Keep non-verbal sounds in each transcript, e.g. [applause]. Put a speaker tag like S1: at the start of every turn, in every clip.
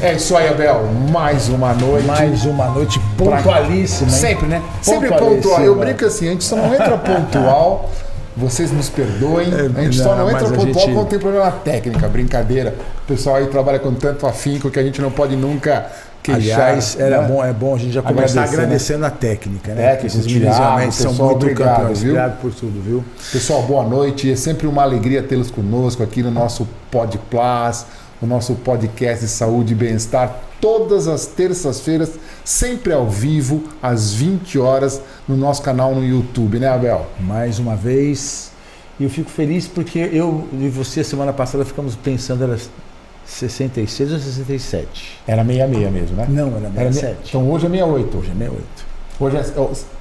S1: É isso aí, Abel. Mais uma noite.
S2: Mais uma noite pontualíssima.
S1: Sempre, né? Sempre pontual. Eu brinco assim, a gente só não entra pontual. Vocês nos perdoem. A gente só não entra pontual gente... quando tem problema técnica, brincadeira. O pessoal aí trabalha com tanto afinco que a gente não pode nunca queixar.
S2: Aliás, era né? bom, é bom a gente já começar Agradecer, agradecendo né? a técnica, né? Técnicos,
S1: esses meninos realmente são muito obrigado, campeões.
S2: Viu? Obrigado por tudo, viu?
S1: Pessoal, boa noite. É sempre uma alegria tê-los conosco aqui no nosso Pod Plus o nosso podcast de saúde e bem-estar, todas as terças-feiras, sempre ao vivo, às 20 horas, no nosso canal no YouTube, né, Abel?
S2: Mais uma vez. E eu fico feliz porque eu e você, semana passada, ficamos pensando, era 66 ou 67?
S1: Era 66 mesmo, né?
S2: Não, era 67. Era,
S1: então hoje é 68.
S2: Hoje é 68.
S1: Hoje é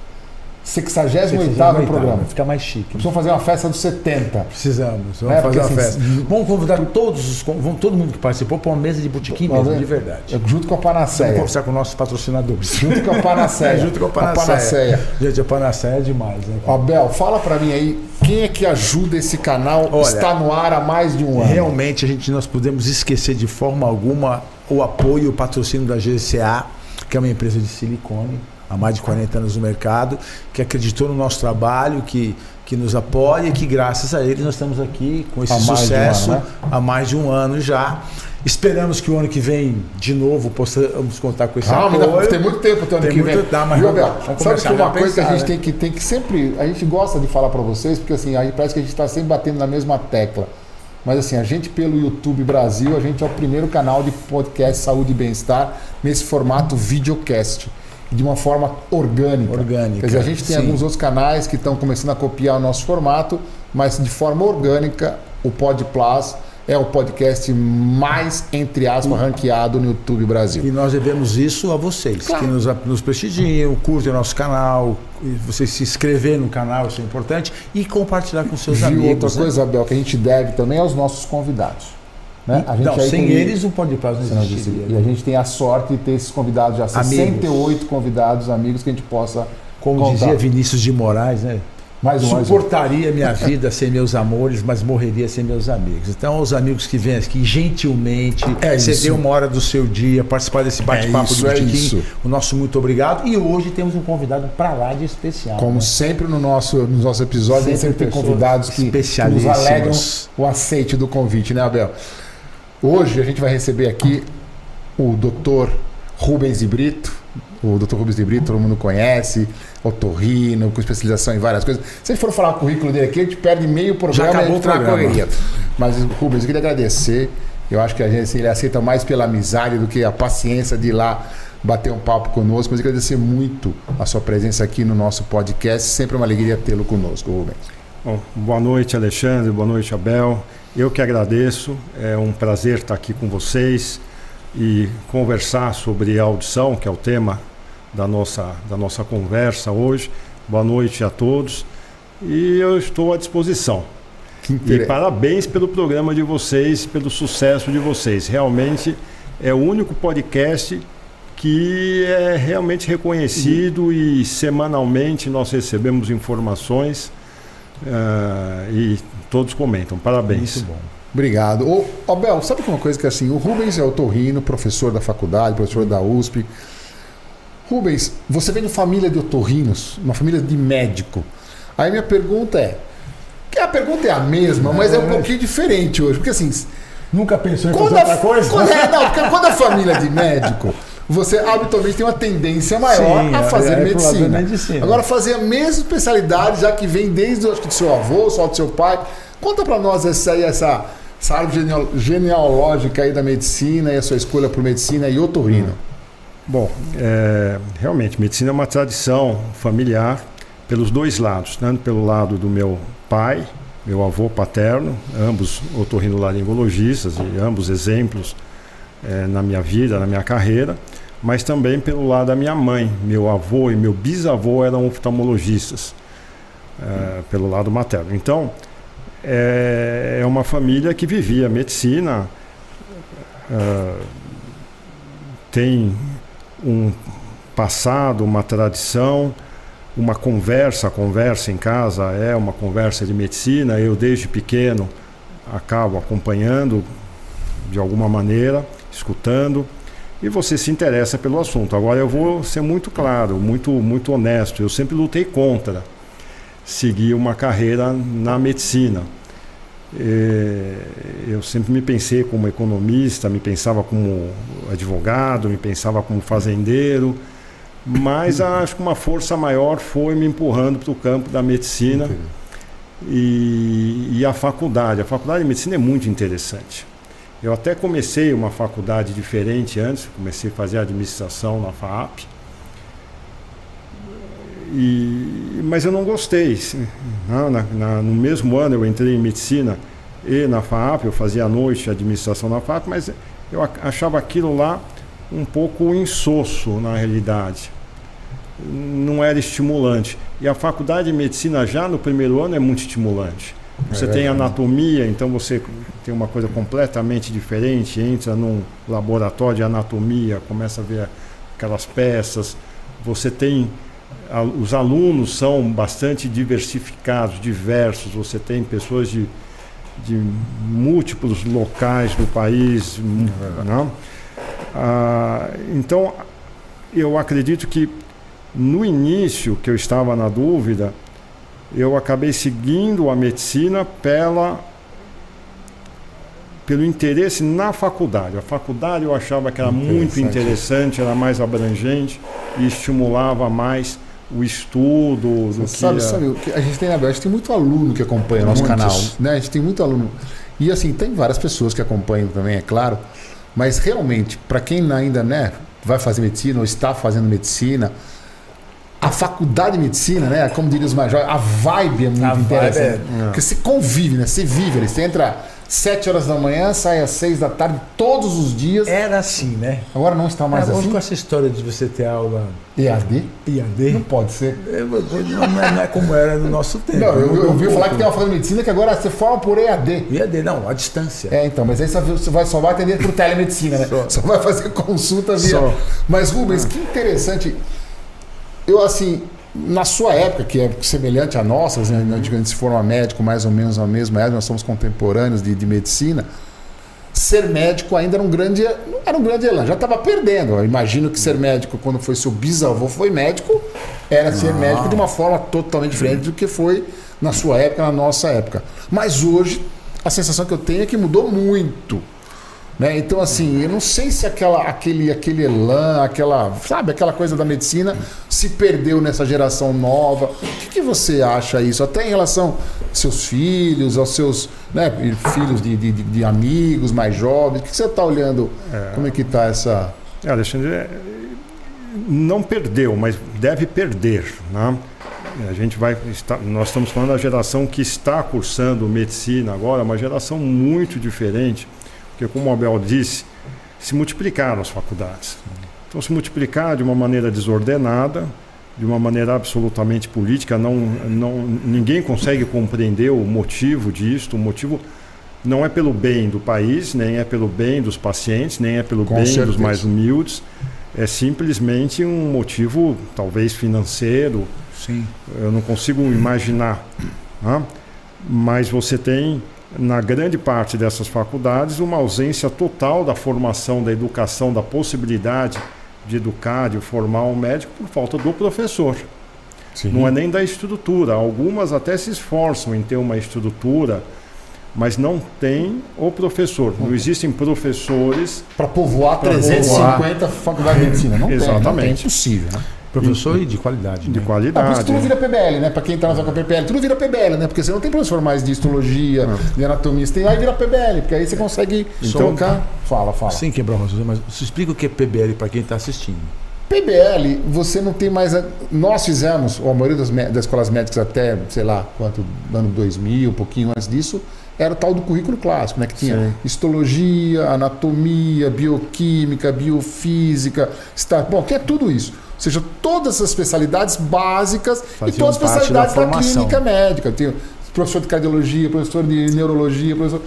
S1: 68 programa.
S2: Fica mais chique.
S1: Precisamos fazer uma festa dos 70.
S2: Precisamos, vamos é, fazer uma assim, festa. Vamos convidar todos os, vamos, todo mundo que participou para uma mesa de botequim mesmo, de verdade.
S1: Junto com a Panaceia.
S2: Vamos conversar com nossos patrocinadores.
S1: Junto com a [laughs] Panaceia.
S2: Junto com a Panaceia. a Panaceia. Gente, a Panaceia é demais. Né?
S1: Abel, fala para mim aí, quem é que ajuda esse canal? Olha, está no ar há mais de um ano.
S2: Realmente, a gente nós podemos esquecer de forma alguma o apoio e o patrocínio da GCA, que é uma empresa de silicone há mais de 40 anos no mercado, que acreditou no nosso trabalho, que, que nos apoia e que graças a eles nós estamos aqui com esse sucesso ano, né? há mais de um ano já. Esperamos que o ano que vem, de novo, possamos contar com esse
S1: ah,
S2: apoio.
S1: Tem muito tempo até o ano
S2: tem
S1: que vem.
S2: Dá, mas vamos,
S1: vamos sabe que uma coisa pensar, que a gente né? tem, que, tem que sempre... A gente gosta de falar para vocês, porque assim, aí parece que a gente está sempre batendo na mesma tecla. Mas assim, a gente pelo YouTube Brasil, a gente é o primeiro canal de podcast Saúde e Bem-Estar nesse formato videocast de uma forma orgânica.
S2: Orgânica.
S1: Quer dizer, a gente tem sim. alguns outros canais que estão começando a copiar o nosso formato, mas de forma orgânica, o Pod Plus é o podcast mais, entre aspas, ranqueado no YouTube Brasil.
S2: E nós devemos isso a vocês, claro. que nos, nos prestigiam, curtem o nosso canal, vocês se inscrever no canal, isso é importante, e compartilhar com seus
S1: Viu
S2: amigos.
S1: outra né? coisa, Abel, que a gente deve também aos nossos convidados. Né?
S2: Não, sem tem... eles o Pode Prazo não existiria.
S1: E a gente tem a sorte de ter esses convidados já, 68 amigos. convidados, amigos que a gente possa.
S2: Como contar. dizia Vinícius de Moraes, né? Mais um, Suportaria mais um. minha [laughs] vida sem meus amores, mas morreria sem meus amigos. Então, os amigos que vêm aqui gentilmente, é ceder uma hora do seu dia, participar desse bate-papo é do Botequim, é o nosso muito obrigado. E hoje temos um convidado para lá de especial.
S1: Como né? sempre no nosso, nos nossos episódios, sempre, sempre tem convidados que nos alegram o aceite do convite, né, Abel? Hoje a gente vai receber aqui o Dr. Rubens de Brito. O Dr. Rubens de Brito, todo mundo conhece, otorrino, com especialização em várias coisas. Se a for falar o currículo dele aqui, a gente perde meio programa
S2: Já acabou programa. correria.
S1: Mas, Rubens, eu queria agradecer. Eu acho que a gente ele aceita mais pela amizade do que a paciência de ir lá bater um papo conosco. Mas eu agradecer muito a sua presença aqui no nosso podcast. Sempre uma alegria tê-lo conosco, Rubens.
S3: Bom, boa noite, Alexandre. Boa noite, Abel. Eu que agradeço, é um prazer estar aqui com vocês e conversar sobre a audição, que é o tema da nossa, da nossa conversa hoje. Boa noite a todos e eu estou à disposição. E parabéns pelo programa de vocês, pelo sucesso de vocês. Realmente é o único podcast que é realmente reconhecido e semanalmente nós recebemos informações uh, e todos comentam. Parabéns.
S1: Muito bom. Obrigado. Ô, Abel, sabe uma coisa que é assim, o Rubens é o Torrino, professor da faculdade, professor da USP. Rubens, você vem de família de otorrinos, uma família de médico. Aí minha pergunta é, que a pergunta é a mesma, mas é um pouquinho diferente hoje, porque assim,
S2: nunca pensou em fazer outra coisa?
S1: Quando, é, não, porque quando a família de médico você habitualmente tem uma tendência maior Sim, a fazer é, é medicina. medicina. Agora, fazer a mesma especialidade, já que vem desde acho que do seu avô, só do seu pai. Conta para nós essa, aí, essa, essa árvore genealógica aí da medicina e a sua escolha por medicina e otorrino.
S3: Bom, é, realmente, medicina é uma tradição familiar pelos dois lados, tanto pelo lado do meu pai, meu avô paterno, ambos otorrinolaringologistas e ambos exemplos é, na minha vida, na minha carreira, mas também pelo lado da minha mãe. Meu avô e meu bisavô eram oftalmologistas, é, pelo lado materno. Então, é, é uma família que vivia medicina, é, tem um passado, uma tradição, uma conversa, a conversa em casa é uma conversa de medicina. Eu, desde pequeno, acabo acompanhando de alguma maneira, escutando. e você se interessa pelo assunto. Agora eu vou ser muito claro, muito, muito honesto. Eu sempre lutei contra seguir uma carreira na medicina. É, eu sempre me pensei como economista, me pensava como advogado, me pensava como fazendeiro, mas acho que uma força maior foi me empurrando para o campo da medicina e, e a faculdade. A faculdade de medicina é muito interessante. Eu até comecei uma faculdade diferente antes, comecei a fazer administração na FAP. E, mas eu não gostei. Na, na, no mesmo ano eu entrei em medicina e na FAP, eu fazia à noite administração na FAP, mas eu achava aquilo lá um pouco insosso na realidade. Não era estimulante. E a faculdade de medicina já no primeiro ano é muito estimulante. Você é tem anatomia, então você tem uma coisa completamente diferente, entra num laboratório de anatomia, começa a ver aquelas peças. Você tem os alunos são bastante diversificados, diversos. Você tem pessoas de, de múltiplos locais do país. Não? Ah, então, eu acredito que no início que eu estava na dúvida, eu acabei seguindo a medicina pela pelo interesse na faculdade. A faculdade eu achava que era muito interessante, era mais abrangente e estimulava mais o estudo.
S1: Do sabe, que sabe, a gente tem, a gente tem muito aluno que acompanha o nosso canal. Né? A gente tem muito aluno. E assim, tem várias pessoas que acompanham também, é claro. Mas realmente, para quem ainda né, vai fazer medicina ou está fazendo medicina, a faculdade de medicina, né? Como diria os mais jovens, a vibe é muito a interessante. É... Porque você convive, né? Você vive, você entra sete horas da manhã, sai às seis da tarde, todos os dias.
S2: Era assim, né?
S1: Agora não está mais é, assim.
S2: com essa história de você ter aula
S1: EAD?
S2: EAD?
S1: Não pode ser.
S2: É, não, é, não é como era no nosso tempo.
S1: Não, eu, eu ouvi falar que tem uma faculdade de medicina que agora você forma por EAD.
S2: EAD, não, à distância.
S1: É, então, mas aí você vai, só vai atender por telemedicina, né? Só, só vai fazer consulta via. Só. Mas, Rubens, que interessante eu, assim, na sua época, que é semelhante à nossa, né, antigamente se forma médico mais ou menos na mesma época, nós somos contemporâneos de, de medicina, ser médico ainda era um grande, era um grande elan, já estava perdendo. Eu imagino que ser médico, quando foi seu bisavô foi médico, era ser ah. médico de uma forma totalmente diferente do que foi na sua época, na nossa época. Mas hoje, a sensação que eu tenho é que mudou muito. Né? Então, assim, eu não sei se aquela, aquele, aquele elan, aquela, sabe, aquela coisa da medicina se perdeu nessa geração nova. O que, que você acha isso? Até em relação aos seus filhos, aos seus né, filhos de, de, de amigos mais jovens. O que, que você está olhando? É. Como é que está essa.
S3: É, Alexandre, é, não perdeu, mas deve perder. Né? A gente vai. Está, nós estamos falando da geração que está cursando medicina agora, uma geração muito diferente porque, como o Abel disse, se multiplicaram as faculdades. Então, se multiplicar de uma maneira desordenada, de uma maneira absolutamente política, não, não, ninguém consegue compreender o motivo disto. O motivo não é pelo bem do país, nem é pelo bem dos pacientes, nem é pelo Com bem certeza. dos mais humildes. É simplesmente um motivo, talvez financeiro.
S1: Sim.
S3: Eu não consigo imaginar. Né? Mas você tem na grande parte dessas faculdades, uma ausência total da formação, da educação, da possibilidade de educar, de formar um médico por falta do professor. Sim. Não é nem da estrutura. Algumas até se esforçam em ter uma estrutura, mas não tem o professor. Não existem professores.
S1: Para povoar 350 faculdades de medicina. Não
S3: Exatamente. Tem, não tem, é
S1: impossível. Né?
S2: Professor e, de qualidade.
S3: De
S2: né?
S3: qualidade. Ah, por isso
S1: tu não vira PBL, né? Para quem está na sua PBL, tu não vira PBL, né? Porque você não tem professor mais de histologia, não. de anatomia, você tem aí vira PBL, porque aí você consegue então, colocar. Fala, fala.
S2: Sim, quebrar mas você explica o que é PBL para quem está assistindo.
S1: PBL, você não tem mais. A... Nós fizemos, ou a maioria das, das escolas médicas até, sei lá, quanto, ano 2000, um pouquinho antes disso, era o tal do currículo clássico, né? Que tinha Sim. histologia, anatomia, bioquímica, biofísica, está, bom, que é tudo isso. Ou seja, todas as especialidades básicas Faziam e todas as especialidades da, da clínica médica. Tem professor de cardiologia, professor de neurologia, professor.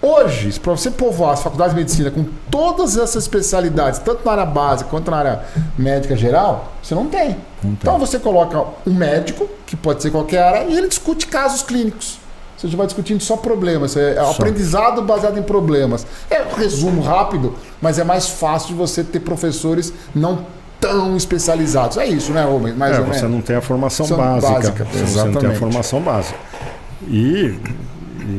S1: Hoje, para você povoar as faculdades de medicina com todas essas especialidades, tanto na área básica quanto na área médica geral, você não tem. não tem. Então você coloca um médico, que pode ser qualquer área, e ele discute casos clínicos. Você já vai discutindo só problemas. É, é aprendizado baseado em problemas. É um resumo rápido, mas é mais fácil de você ter professores não tão especializados. É isso, né, Rubens?
S3: Mais é, você menos. não tem a formação básica. básica. Você não tem a formação básica. E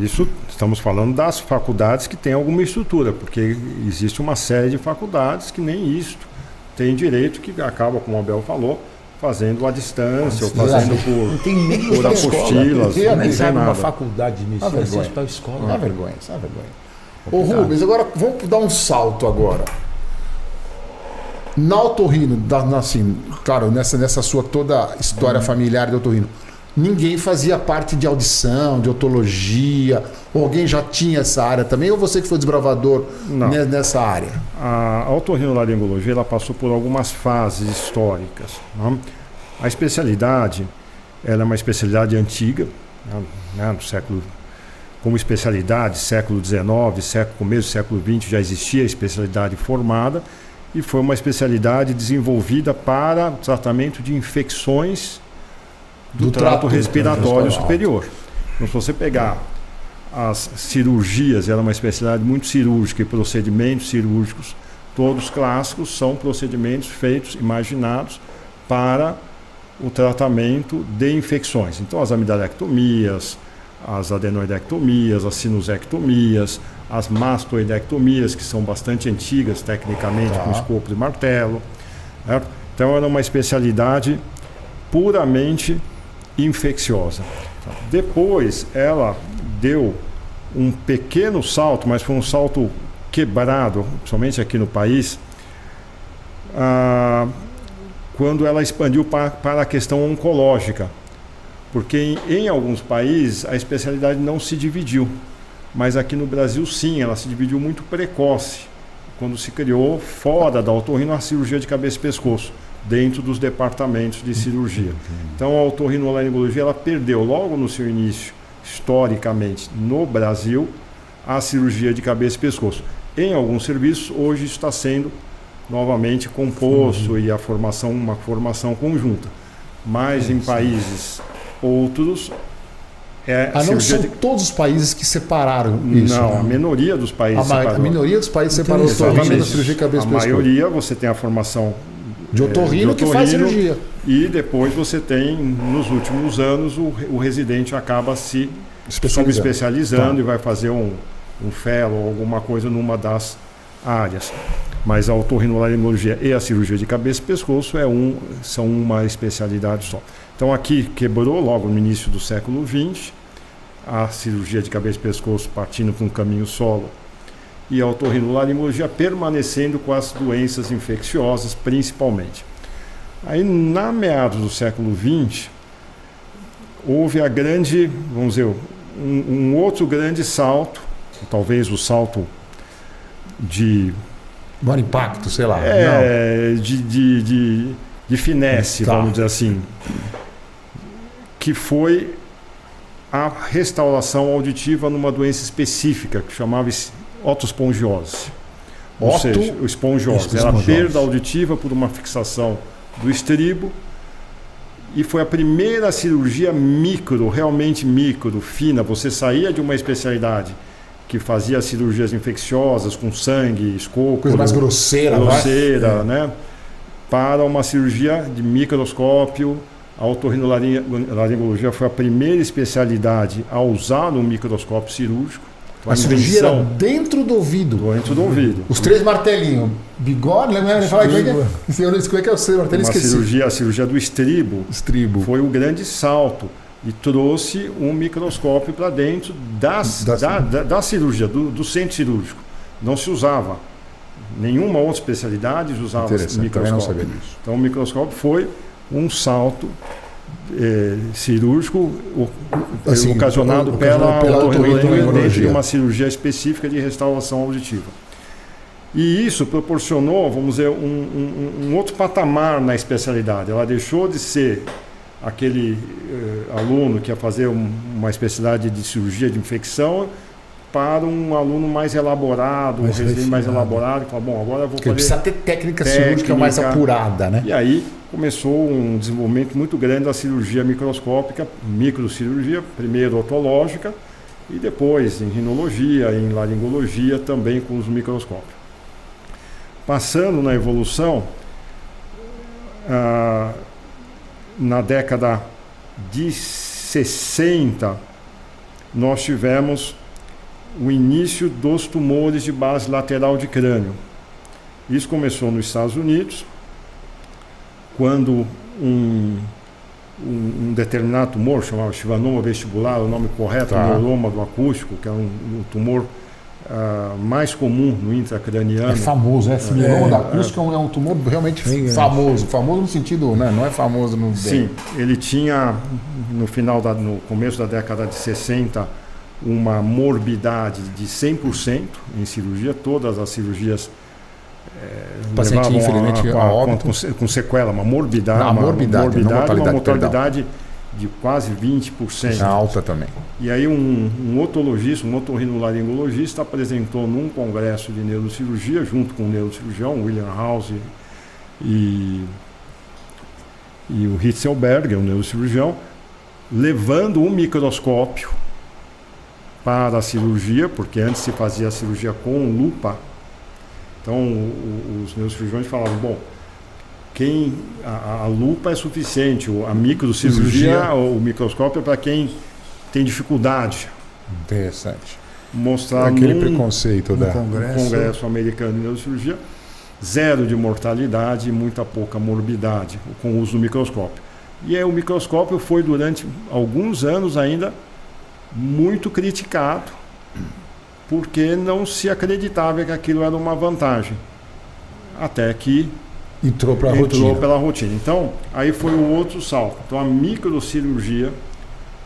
S3: isso estamos falando das faculdades que têm alguma estrutura, porque existe uma série de faculdades que nem isto tem direito, que acaba, como o Abel falou, fazendo à distância, ou fazendo por, não tem nem por apostilas.
S2: Não nem sabe uma faculdade de medicina, existe para a escola.
S1: Não é vergonha, não é vergonha. Ô Rubens, agora vamos dar um salto agora. Na otorrino, assim, claro, nessa, nessa sua toda história familiar de otorrino, ninguém fazia parte de audição, de otologia, ou alguém já tinha essa área também, ou você que foi desbravador Não. nessa área?
S3: A otorrinolaringologia ela passou por algumas fases históricas. Né? A especialidade ela é uma especialidade antiga, né, no século como especialidade, século XIX, século, começo do século XX já existia a especialidade formada e foi uma especialidade desenvolvida para tratamento de infecções do, do trato, trato respiratório superior. Então, se você pegar as cirurgias, ela é uma especialidade muito cirúrgica e procedimentos cirúrgicos, todos clássicos, são procedimentos feitos, imaginados para o tratamento de infecções. Então, as amidalectomias, as adenoidectomias, as sinusectomias, as mastoidectomias, que são bastante antigas tecnicamente, tá. com escopo de martelo. Certo? Então, era uma especialidade puramente infecciosa. Depois, ela deu um pequeno salto, mas foi um salto quebrado, principalmente aqui no país, ah, quando ela expandiu para, para a questão oncológica. Porque em, em, alguns países a especialidade não se dividiu, mas aqui no Brasil sim, ela se dividiu muito precoce, quando se criou fora da otorrino a cirurgia de cabeça e pescoço, dentro dos departamentos de cirurgia. Então a otorrinolaringologia ela perdeu logo no seu início historicamente no Brasil a cirurgia de cabeça e pescoço. Em alguns serviços, hoje está sendo novamente composto uhum. e a formação uma formação conjunta. Mas em países outros
S1: é ah, não são de... todos os países que separaram isso.
S3: Não, né? a minoria dos países.
S1: A, a minoria dos países separou a cirurgia de cabeça
S3: A maioria você tem a formação
S1: de otorrino, é, de otorrino que faz cirurgia.
S3: E depois você tem, nos últimos anos, o, o residente acaba se especializando, especializando tá. e vai fazer um, um fellow ou alguma coisa numa das áreas. Mas a otorrinolaringologia e a cirurgia de cabeça e pescoço é um, são uma especialidade só. Então aqui quebrou logo no início do século XX a cirurgia de cabeça e pescoço partindo para um caminho solo e a otorrinolaringologia permanecendo com as doenças infecciosas principalmente. Aí, na meados do século XX, houve a grande, vamos dizer, um, um outro grande salto, talvez o salto de.
S1: Maior impacto, sei lá.
S3: É, de, de, de, de, finesse, tá. vamos dizer assim. Que foi a restauração auditiva numa doença específica que chamava otospongiose. Ou Oto... seja, o espongiose. Era a perda auditiva por uma fixação do estribo. E foi a primeira cirurgia micro, realmente micro, fina. Você saía de uma especialidade que fazia cirurgias infecciosas com sangue, escopo.
S1: Coisa mais grosseira,
S3: grosseira, é. né? Para uma cirurgia de microscópio. A otorrinolaringologia foi a primeira especialidade a usar um microscópio cirúrgico
S1: a cirurgia era dentro do ouvido.
S3: Dentro do ouvido.
S1: Os três martelinhos. Bigode, lembra? Fala, como é que é? Como é que é o seu martelinho?
S3: Uma cirurgia, a cirurgia do estribo, estribo foi um grande salto e trouxe um microscópio para dentro das, da, da, da, da, cirurgia, do, do centro cirúrgico. Não se usava. Nenhuma outra especialidade usava microscópio. Então o microscópio foi um salto é, cirúrgico assim, ocasionado pela, pela otorrinolaringologia de uma cirurgia específica de restauração auditiva. E isso proporcionou, vamos dizer, um, um, um outro patamar na especialidade. Ela deixou de ser aquele eh, aluno que ia fazer um, uma especialidade de cirurgia de infecção para um aluno mais elaborado, mais um residente mais elaborado, que fala, bom, agora eu vou Porque
S1: fazer... Precisa ter técnica, técnica cirúrgica mais apurada, né?
S3: E aí começou um desenvolvimento muito grande da cirurgia microscópica, microcirurgia, primeiro otológica, e depois em rinologia, em laringologia também com os microscópios. Passando na evolução, ah, na década de 60, nós tivemos o início dos tumores de base lateral de crânio. Isso começou nos Estados Unidos, quando um, um, um determinado tumor, chamado chivanoma vestibular, o nome correto, tá. neuroma do acústico, que é um, um tumor uh, mais comum no intracraniano. É
S1: famoso, é? Esse mieloma é, da acústica é, é um tumor realmente famoso. Famoso no sentido, né? não é famoso no.
S3: Sim, ele tinha, no final, da, no começo da década de 60, uma morbidade de 100% em cirurgia, todas as cirurgias
S1: é, paciente infelizmente a, a, a
S3: óbito. Com, com, sequela, uma morbidade,
S1: não,
S3: uma
S1: morbidade,
S3: morbidade, mortalidade, uma mortalidade de quase 20%.
S1: É alta também.
S3: E aí um, um otologista, um otorrinolaringologista apresentou num congresso de neurocirurgia, junto com o neurocirurgião William House e, e o Hitzelberger, o neurocirurgião, levando um microscópio para a cirurgia, porque antes se fazia a cirurgia com lupa. Então os neurocirurgiões falavam, bom, quem a, a lupa é suficiente, a microcirurgia, o microscópio é para quem tem dificuldade.
S1: Interessante.
S3: Mostrar
S1: aquele num, preconceito
S3: da congresso. congresso americano de neurocirurgia, zero de mortalidade e muita pouca morbidade com o uso do microscópio. E aí o microscópio foi durante alguns anos ainda muito criticado, porque não se acreditava que aquilo era uma vantagem. Até que
S1: Entrou para a rotina.
S3: Entrou pela rotina. Então, aí foi o outro salto. Então, a microcirurgia,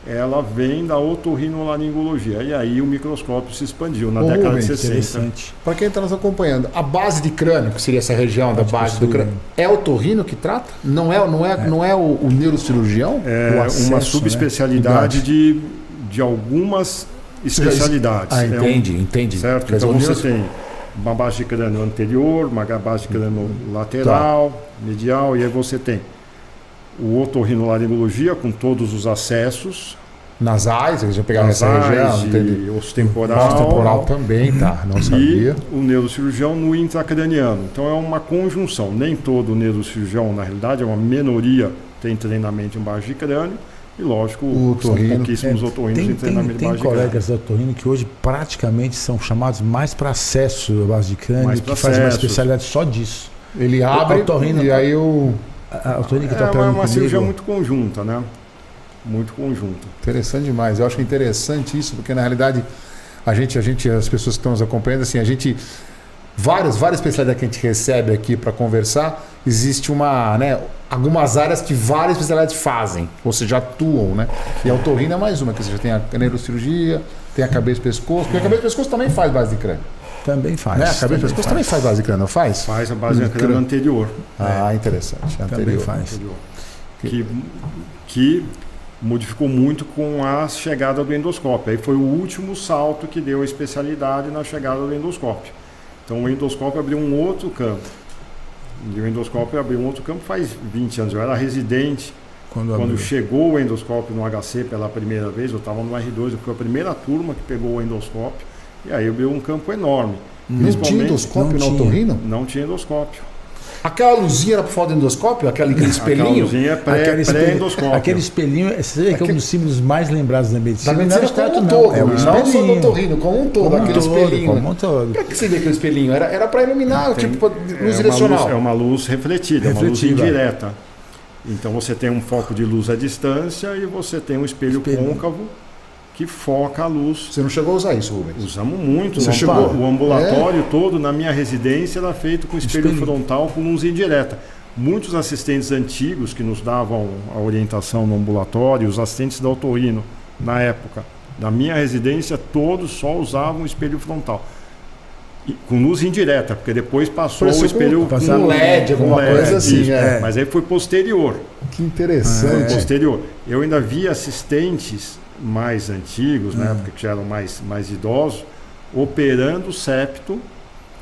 S3: ela vem da otorrinolaringologia. E aí o microscópio se expandiu na Ô, década de 60.
S1: Para quem está nos acompanhando, a base de crânio, que seria essa região da base do crânio, é o torrino que trata? Não é, não é, é. Não é o, o neurocirurgião?
S3: É acesso, uma né? subespecialidade né? de, de algumas especialidades.
S1: Ah, entende, é um, entende.
S3: Certo? então você tem uma base de crânio anterior, uma base de crânio lateral, tá. medial, e aí você tem o otorrinolaringologia com todos os acessos.
S1: Nasais, eles já pegaram essa região.
S3: E osso temporal. Osso
S1: temporal também, tá? Não sabia.
S3: E o neurocirurgião no intracraniano. Então é uma conjunção. Nem todo neurocirurgião, na realidade, é uma minoria, tem treinamento em base de crânio e lógico,
S1: o
S3: são pouquíssimos é, otorrinos
S2: tem, em treinamento tem, tem colegas de otorrino que hoje praticamente são chamados mais para acesso à base de crânio, que faz uma especialidade só disso.
S1: Ele abre
S2: otorrino,
S1: e aí o...
S2: A, otorrino que
S3: está é uma, uma cirurgia muito conjunta, né? Muito conjunta.
S1: Interessante demais. Eu acho interessante isso, porque na realidade a gente, a gente, as pessoas que estão nos acompanhando, assim, a gente várias, várias especialidades que a gente recebe aqui para conversar, existe uma, né, algumas áreas que várias especialidades fazem, ou seja, atuam, né? E a otorrina é mais uma, que você já tem a neurocirurgia, tem a cabeça e pescoço, porque a cabeça e pescoço também faz base de crânio.
S2: Também faz.
S1: Né? A cabeça e pescoço faz. também faz base de crânio, não faz?
S3: Faz a base de crânio anterior.
S1: Ah, é. interessante.
S2: Anterior. Também faz. Anterior.
S3: Que, que modificou muito com a chegada do endoscópio. Aí foi o último salto que deu a especialidade na chegada do endoscópio. Então o endoscópio abriu um outro campo. E o endoscópio abriu um outro campo faz 20 anos. Eu era residente quando, quando chegou o endoscópio no HC pela primeira vez. Eu estava no R2, eu fui a primeira turma que pegou o endoscópio. E aí abriu um campo enorme.
S1: Não tinha endoscópio no otorrino?
S3: Não tinha endoscópio.
S1: Aquela luzinha era por falta do endoscópio? Aquele, aquele espelhinho? Aquela
S3: luzinha é pré, aquele
S2: pré-endoscópio. Aquele espelhinho, você vê que é um dos símbolos mais lembrados da medicina. Da medicina
S1: não como um todo. É o não só do otorrino, como um todo. Como aquele todo, espelhinho. Como um todo. Por que você vê aquele espelhinho? Era, era para iluminar, tem, tipo, luz é direcional.
S3: Luz, é uma luz refletida, é uma luz indireta. Então você tem um foco de luz à distância e você tem um espelho, espelho. côncavo que foca a luz.
S1: Você não chegou a usar isso, Rubens?
S3: Usamos muito. Você chegou? O ambulatório é? todo na minha residência era feito com espelho, espelho. frontal com luz indireta. Muitos assistentes antigos que nos davam a orientação no ambulatório, os assistentes da Otorrino, na época, da minha residência, todos só usavam espelho frontal. E, com luz indireta, porque depois passou o espelho
S1: com, com LED, alguma LED, coisa assim. Isso, é.
S3: Mas aí foi posterior.
S1: Que interessante.
S3: Foi posterior. Eu ainda vi assistentes mais antigos, né, porque já eram mais, mais idosos, operando o septo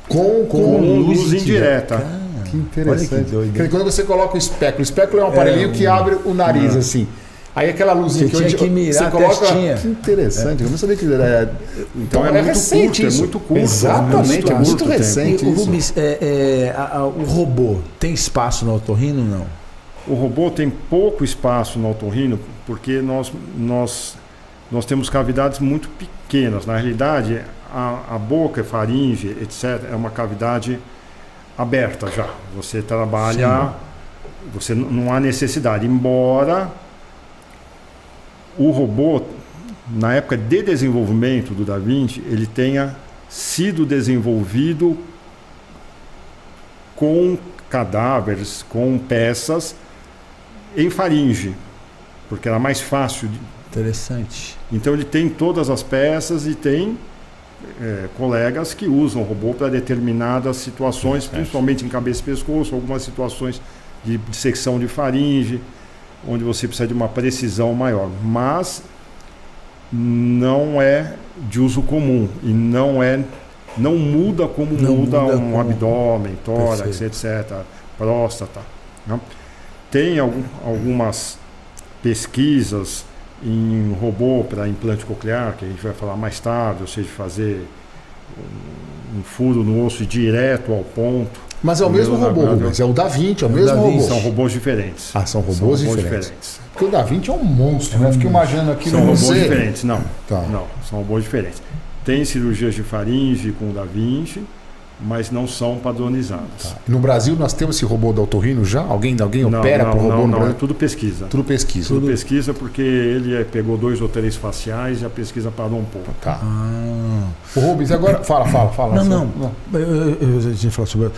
S1: com, com, com luz, luz indireta.
S2: que interessante.
S1: Que quando você coloca o espéculo, o espéculo é um aparelhinho é, que abre o nariz não. assim. Aí aquela luzinha
S2: você que, tinha que mirar você coloca.
S1: Que interessante, é. eu não sabia que ele era.
S3: Então, então é, é, muito recente curto, é isso. é muito curto.
S1: Exatamente, é muito, muito recente.
S2: o, Rubens, é, é, a, a, o robô tem espaço no otorrino não?
S3: O robô tem pouco espaço no otorrino porque nós, nós, nós temos cavidades muito pequenas. Na realidade, a, a boca, faringe, etc., é uma cavidade aberta já. Você trabalha, Sim. você não há necessidade. Embora o robô, na época de desenvolvimento do Da Vinci, ele tenha sido desenvolvido com cadáveres, com peças em faringe, porque era mais fácil. De...
S2: Interessante.
S3: Então ele tem todas as peças e tem é, colegas que usam o robô para determinadas situações, principalmente em cabeça e pescoço, algumas situações de dissecção de faringe, onde você precisa de uma precisão maior. Mas não é de uso comum e não é não muda como não muda, muda um como... abdômen, tórax, etc, próstata. Não? Tem algum, algumas pesquisas em robô para implante coclear, que a gente vai falar mais tarde, ou seja, fazer um, furo no osso direto ao ponto.
S1: Mas é o mesmo robô, Rubens, é o Da Vinci, é o é mesmo robô.
S3: São robôs diferentes.
S1: Ah, são robôs, são robôs diferentes. diferentes. Porque o Da Vinci é um monstro, né? Fiquei imaginando aqui
S3: são no robôs você... diferentes, não. Tá. Não, são robôs diferentes. Tem cirurgias de faringe com o Da Vinci, mas não são padronizadas. Tá.
S1: No Brasil nós temos esse robô da Autorino já? Alguém, alguém não, opera para o robô
S3: não,
S1: no
S3: não,
S1: Brasil?
S3: É tudo pesquisa.
S1: Tudo pesquisa.
S3: Tudo, tudo pesquisa porque ele é, pegou dois ou três faciais e a pesquisa parou um pouco.
S1: Tá. Ah. O Rubens, agora. [coughs] Fala, fala, fala.
S2: Não, não. não. Eu, eu, eu, a gente fala sobre.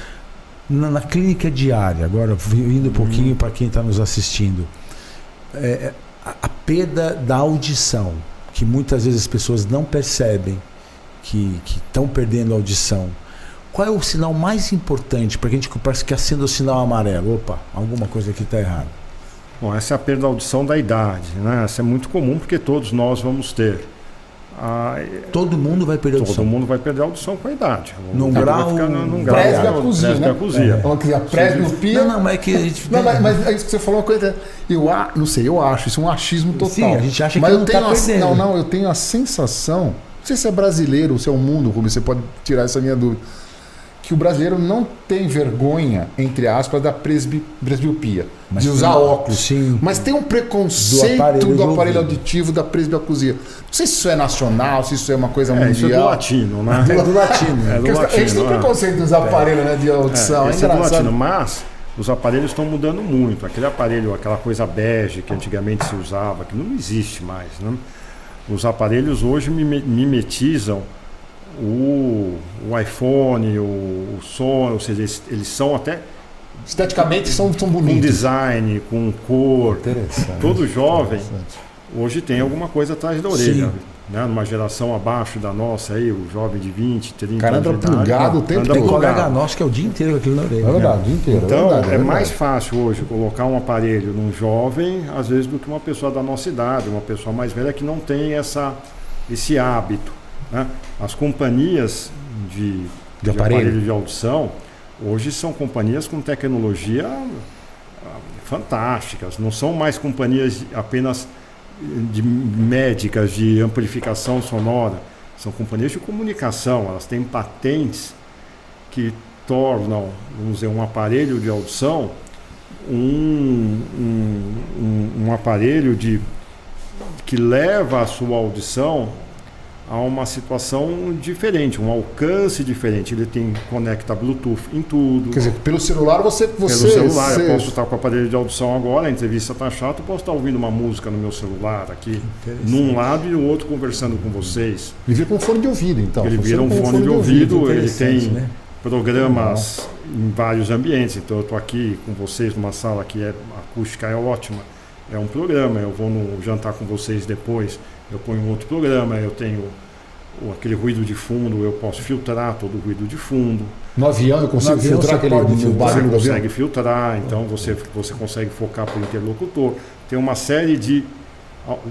S2: Na, na, clínica diária, agora indo um pouquinho hum. para quem está nos assistindo. É, é, a, a perda da audição, que muitas vezes as pessoas não percebem que estão perdendo a audição qual é o sinal mais importante para que a gente parece que acenda o sinal amarelo? Opa, alguma coisa aqui está errada.
S3: Bom, essa é a perda da audição da idade, né? Essa é muito comum porque todos nós vamos ter.
S2: Ah, todo mundo vai perder a audição.
S3: Todo mundo vai perder a audição com a idade.
S2: Num grau,
S1: ficar num grau presbiacusia, né?
S2: É. A presbiopia. Não, não, mas é que a gente.
S1: Não, mas, mas é isso que você falou uma coisa. Eu não sei, eu acho isso é um achismo total. Sim,
S2: a gente acha
S1: mas
S2: que
S1: eu não tenho
S2: tá
S1: a, Não, não, eu tenho a sensação. Não sei se é brasileiro ou se é o mundo, Rubens, você pode tirar essa minha dúvida que o brasileiro não tem vergonha, entre aspas, da presbi, presbiopia, Mas de usar óculos. Sim. Mas tem um preconceito do aparelho, do aparelho auditivo da presbiacusia. Não sei se isso é nacional, se isso é uma coisa é, mundial. Isso é do
S3: latino, né?
S1: É [laughs] do latino. É do latino a gente tem é. preconceito dos aparelhos né, de audição. É, é, é do latino,
S3: mas os aparelhos estão mudando muito. Aquele aparelho, aquela coisa bege que antigamente se usava, que não existe mais. Né? Os aparelhos hoje mimetizam o, o iPhone, o, o som, ou seja, eles, eles são até
S1: esteticamente são, são bonitos.
S3: Com design, com cor. Interessante. Todo jovem interessante. hoje tem alguma coisa atrás da orelha. Sim. Né? Numa geração abaixo da nossa aí, o jovem de 20, 30
S1: cara anda plugado o tempo
S2: Tem colega nosso que é o dia inteiro aquilo na orelha.
S1: É verdade, o dia inteiro.
S3: É então, é, verdade, é, é mais fácil hoje colocar um aparelho num jovem, às vezes, do que uma pessoa da nossa idade, uma pessoa mais velha que não tem essa, esse hábito. Né? As companhias de, de, de aparelho. aparelho de audição hoje são companhias com tecnologia ah, fantásticas, não são mais companhias apenas de médicas de amplificação sonora, são companhias de comunicação, elas têm patentes que tornam, vamos dizer, um aparelho de audição um, um, um, um aparelho de, que leva a sua audição a uma situação diferente, um alcance diferente. Ele tem conecta Bluetooth em tudo.
S1: Quer dizer, pelo celular você. você
S3: pelo celular, você... eu posso estar com o aparelho de audição agora, a entrevista está chata, eu posso estar ouvindo uma música no meu celular aqui, num lado e no outro conversando com vocês.
S1: Ele vira com um fone de ouvido, então.
S3: Ele vira um fone, fone, de, ouvido, ouvido ele tem né? programas em vários ambientes. Então eu estou aqui com vocês numa sala que é, a acústica é ótima. É um programa, eu vou no jantar com vocês depois eu ponho um outro programa, eu tenho aquele ruído de fundo, eu posso filtrar todo o ruído de fundo.
S1: No avião eu consigo avião filtrar aquele barulho
S3: Você consegue filtrar, então você, você consegue focar para o interlocutor. Tem uma série de,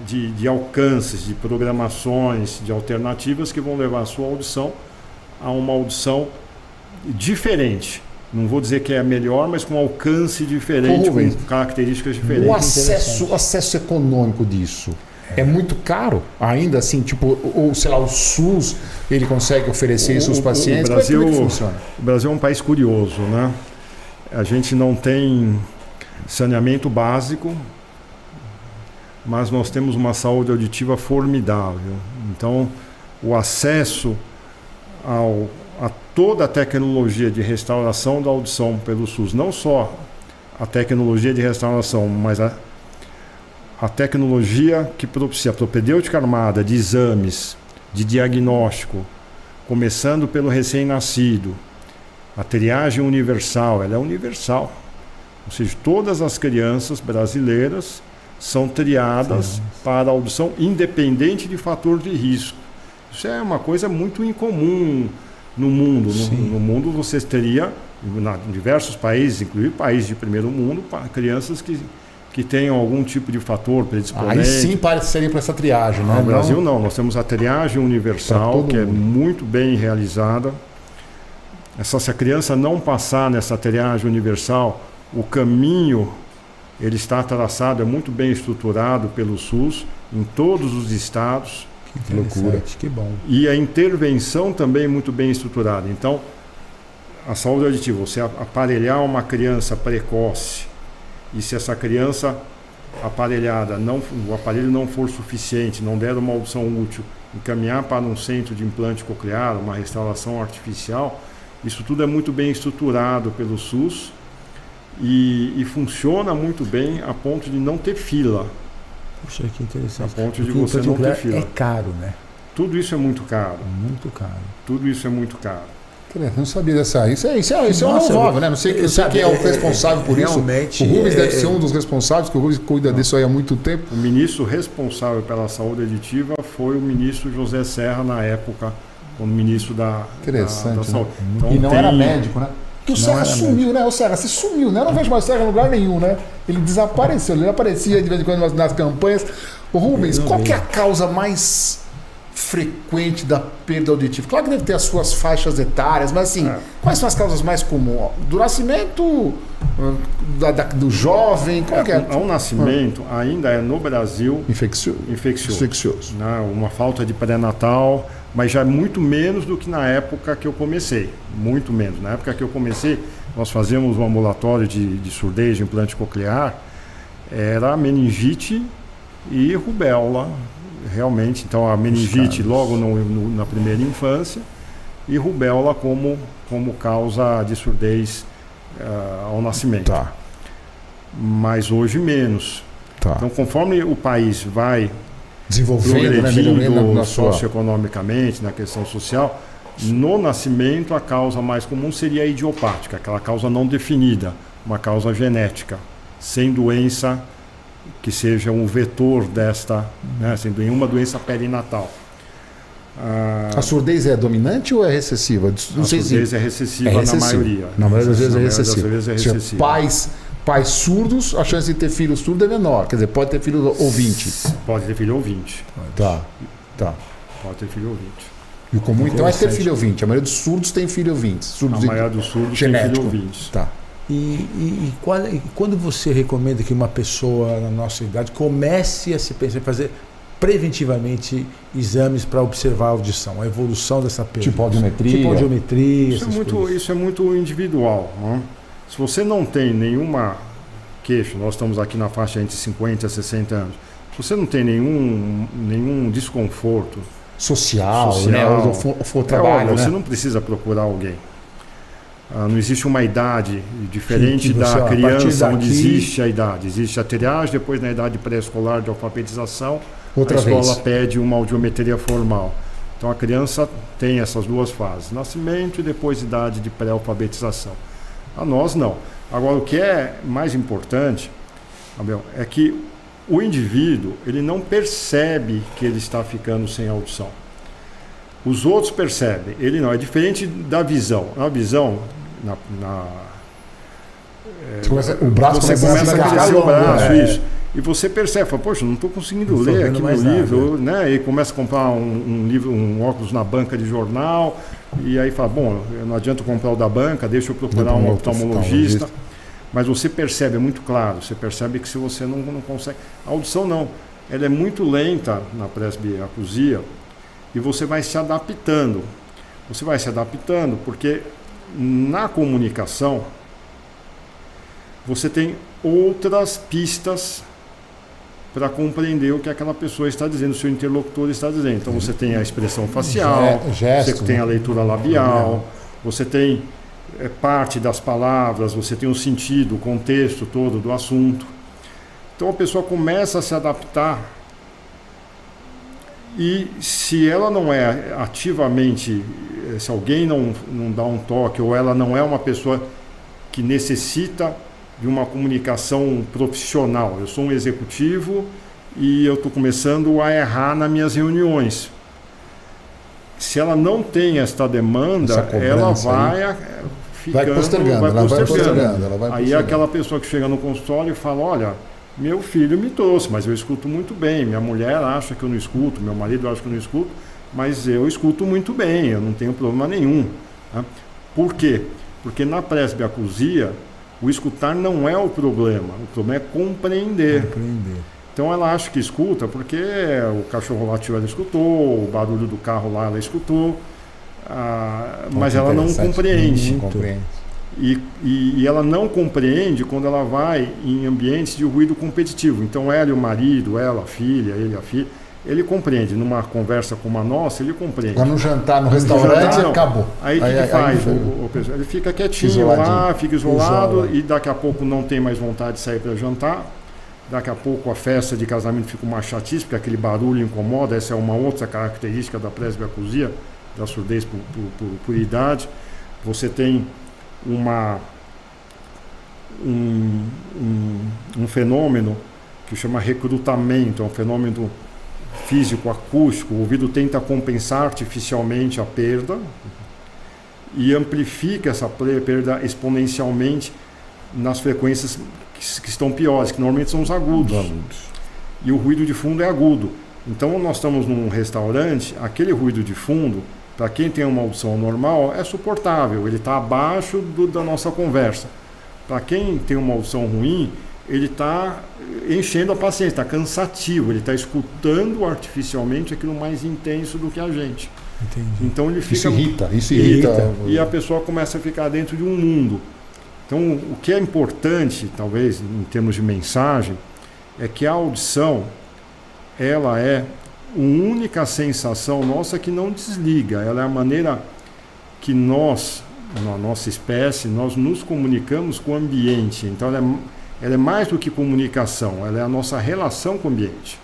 S3: de, de alcances, de programações, de alternativas que vão levar a sua audição a uma audição diferente. não vou dizer que é a melhor, mas com alcance diferente, com características diferentes.
S1: O acesso, o acesso econômico disso é muito caro ainda assim, tipo, ou sei lá, o SUS ele consegue oferecer isso aos pacientes?
S3: O Brasil, Como é que funciona? O Brasil é um país curioso, né? A gente não tem saneamento básico, mas nós temos uma saúde auditiva formidável. Então, o acesso ao, a toda a tecnologia de restauração da audição pelo SUS, não só a tecnologia de restauração, mas a, a tecnologia que propicia a propedêutica armada de exames, de diagnóstico, começando pelo recém-nascido, a triagem universal, ela é universal. Ou seja, todas as crianças brasileiras são triadas Sim. para audição independente de fator de risco. Isso é uma coisa muito incomum no mundo. No, no, mundo você teria, em diversos países, inclusive países de primeiro mundo, crianças que, que tenham algum tipo de fator predisponente.
S1: Aí sim pareceria para essa triagem, né?
S3: No Brasil não, nós temos a triagem universal, que é mundo. é muito bem realizada. Essa, se a criança não passar nessa triagem universal, o caminho ele está traçado, é muito bem estruturado pelo SUS em todos os estados.
S1: Que loucura.
S3: Que bom. E a intervenção também é muito bem estruturada. Então, a saúde auditiva, você aparelhar uma criança precoce e se essa criança aparelhada, não, o aparelho não for suficiente, não der uma audição útil, encaminhar para um centro de implante coclear, uma restauração artificial, isso tudo é muito bem estruturado pelo SUS e, e, funciona muito bem a ponto de não ter fila.
S2: Puxa, que interessante.
S3: A ponto de você não ter fila.
S2: É caro, né?
S3: Tudo isso é muito caro.
S2: Muito caro.
S3: Tudo isso é muito caro.
S1: Não sabia dessa. Isso é, isso é, isso Nossa, é um né? Não sei, eu sei quem é o responsável por
S2: realmente,
S1: isso. O Rubens é, deve ser um dos responsáveis, porque o Rubens cuida não. disso aí há muito tempo.
S3: O ministro responsável pela saúde aditiva foi o ministro José Serra, na época, como ministro da,
S1: Interessante, da, da
S3: saúde.
S1: Né? Então, e não tem... era médico, né? Que o Serra sumiu, né? O Serra, você sumiu, né? Eu não vejo mais o Serra em lugar nenhum, né? Ele desapareceu, ele aparecia de vez em quando nas, nas campanhas. O Rubens, qual que é a causa mais frequente da perda auditiva? Claro que deve ter as suas faixas etárias, mas assim, é. quais são as causas mais comuns? Do nascimento, da, da, do jovem, qual é, que é?
S3: Ao nascimento, ainda é no Brasil
S1: infeccioso.
S3: infeccioso,
S1: infeccioso.
S3: Né? Uma falta de pré-natal mas já é muito menos do que na época que eu comecei. Muito menos. Na época que eu comecei, nós fazíamos um ambulatório de, de surdez, de implante coclear, era meningite e rubéola, realmente. Então, a meningite logo no, no, na primeira infância e rubéola como, como causa de surdez uh, ao nascimento.
S1: Tá.
S3: Mas hoje menos. Tá. Então, conforme o país vai
S1: desenvolvendo, né,
S3: melhorando na socioeconomicamente, na questão social. No nascimento, a causa mais comum seria a idiopática, aquela causa não definida, uma causa genética, sem doença que seja um vetor desta, né, sem nenhuma doença perinatal.
S1: Ah, a surdez é dominante ou é recessiva?
S3: Não a surdez se... é, recessiva é recessiva na maioria.
S1: Na maioria das vezes é recessiva. Vezes é recessiva. Pais pais surdos, a chance de ter filho surdo é menor. Quer dizer, pode ter filho ouvinte.
S3: Pode ter filho ouvinte.
S1: Tá, tá.
S3: Pode ter filho ouvinte.
S1: E o comum então é ter filho ouvinte. A maioria dos surdos tem filho ouvinte. Surdos
S3: a maioria dos surdos genético. tem filho ouvinte.
S1: Tá.
S2: E, e, e, qual, e, quando você recomenda que uma pessoa na nossa idade comece a se pensar em fazer preventivamente exames para observar a audição, a evolução dessa perda?
S1: Tipo audiometria.
S2: Tipo audiometria.
S3: Isso, é muito, isso é muito individual. Não? Se você não tem nenhuma queixa, nós estamos aqui na faixa entre 50 e 60 anos, se você não tem nenhum, nenhum desconforto
S1: social, social né? Ou for, for trabalho,
S3: é, você
S1: né?
S3: não precisa procurar alguém. Ah, não existe uma idade diferente que, que você, da criança onde existe a idade. Existe a triagem, depois na idade pré-escolar de alfabetização, Outra a escola vez. pede uma audiometria formal. Então a criança tem essas duas fases, nascimento e depois idade de pré-alfabetização. A nós não. Agora, o que é mais importante, Abel, é que o indivíduo ele não percebe que ele está ficando sem audição. Os outros percebem, ele não. É diferente da visão. A visão, na, na
S1: é, começa, o braço
S3: você começa, a crescer o braço, é. isso. E você percebe, fala, poxa, não estou conseguindo não ler aqui meu livro, né? E começa a comprar um, um, livro, um óculos na banca de jornal, e aí fala, bom, não adianta comprar o da banca, deixa eu procurar um oftalmologista. Mas você percebe, é muito claro, você percebe que se você não, não consegue. A audição não, ela é muito lenta na presbiacusia e você vai se adaptando. Você vai se adaptando porque na comunicação você tem outras pistas para compreender o que aquela pessoa está dizendo, o seu interlocutor está dizendo. Então você tem a expressão facial, Gesto, você tem a né? leitura labial, você tem é, parte das palavras, você tem o sentido, o contexto todo do assunto. Então a pessoa começa a se adaptar e se ela não é ativamente, eh, se alguém não, não dá um toque ou ela não é uma pessoa que necessita de uma comunicação profissional. Eu sou um executivo e eu estou começando a errar nas minhas reuniões. Se ela não tem esta demanda, ela vai aí, ficando,
S1: vai postergando, vai postergando. Vai postergando ela
S3: vai aí aquela pessoa que chega no consultório e fala, olha, meu filho me trouxe, mas eu escuto muito bem. Minha mulher acha que eu não escuto, meu marido acha que eu não escuto, mas eu escuto muito bem, eu não tenho problema nenhum. Tá? Por quê? Porque na presbiacusia, o escutar não é o problema, o problema é compreender. compreender. Então ela acha que escuta porque o cachorro latiu, ela escutou, o barulho do carro lá ela escutou, ah, mas ela não compreende. compreende. E, e, e, ela não compreende quando ela vai em ambientes de ruído competitivo. Então ela e o marido, ela, a filha, ele, a filha, ele compreende. Numa conversa como a nossa, ele compreende.
S1: Quando no jantar, no restaurante, jantar, acabou.
S3: Aí o que, que, faz? Aí, o, o, ele fica quietinho lá, fica isolado Isolado. e daqui a pouco não tem mais vontade de sair para jantar. Daqui a pouco a festa de casamento fica uma chatice, porque aquele barulho incomoda. Essa é uma outra característica da presbiacusia, da surdez por, por, por, por idade. Você tem uma, um, um, um fenômeno que chama recrutamento, é um fenômeno físico acústico, o ouvido tenta compensar artificialmente a perda e amplifica essa perda exponencialmente nas frequências que, que estão piores, que normalmente são os agudos. agudos. E o ruído de fundo é agudo. Então, nós estamos num restaurante, aquele ruído de fundo, para quem tem uma audição normal, é suportável, ele está abaixo do, da nossa conversa. Para quem tem uma audição ruim, ele está enchendo a paciência, está cansativo, ele está escutando artificialmente aquilo mais intenso do que a gente. Entendi. Então ele fica.
S1: Isso irrita, isso irrita. irrita.
S3: E a pessoa começa a ficar dentro de um mundo. Então, o que é importante, talvez, em termos de mensagem, é que a audição ela é a única sensação nossa que não desliga. Ela é a maneira que nós, na nossa espécie, nós nos comunicamos com o ambiente. Então, ela é ela é mais do que comunicação, ela é a nossa relação com o ambiente.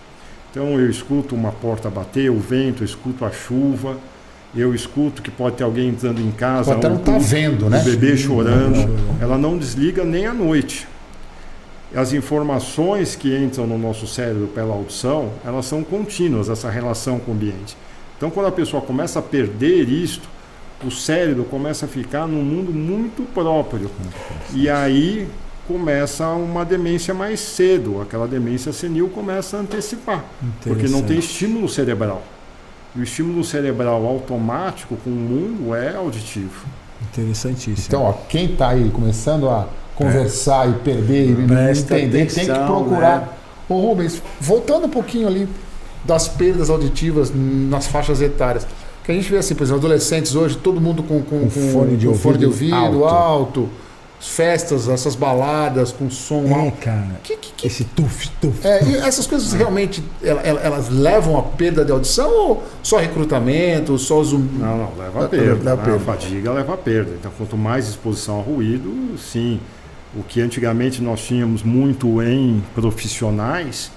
S3: Então eu escuto uma porta bater, o vento, eu escuto a chuva, eu escuto que pode ter alguém entrando em casa,
S1: pode um, não tá vendo, né?
S3: O bebê chorando. Ela não desliga nem à noite. As informações que entram no nosso cérebro pela audição, elas são contínuas, essa relação com o ambiente. Então, quando a pessoa começa a perder isto, o cérebro começa a ficar num mundo muito próprio. E aí começa uma demência mais cedo, aquela demência senil começa a antecipar, porque não tem estímulo cerebral. E o estímulo cerebral automático com o mundo é auditivo.
S1: Interessantíssimo. Então, ó, quem está aí começando a conversar é. e perder e não entender, atenção, tem que procurar. Né? Ô Rubens, voltando um pouquinho ali das perdas auditivas nas faixas etárias. Que a gente vê assim, por exemplo, adolescentes hoje, todo mundo com, com, com fone, de ouvido, fone de ouvido alto. alto festas, essas baladas com som.
S2: É, cara. Que, que, que... Esse tuf, tuf.
S1: É, essas coisas realmente elas, elas, levam a perda de audição ou só recrutamento, só zoom?
S3: Não, não, leva a perda. Leva a, perda. a fadiga leva a perda. Então, quanto mais exposição ao ruído, sim. O que antigamente nós tínhamos muito em profissionais,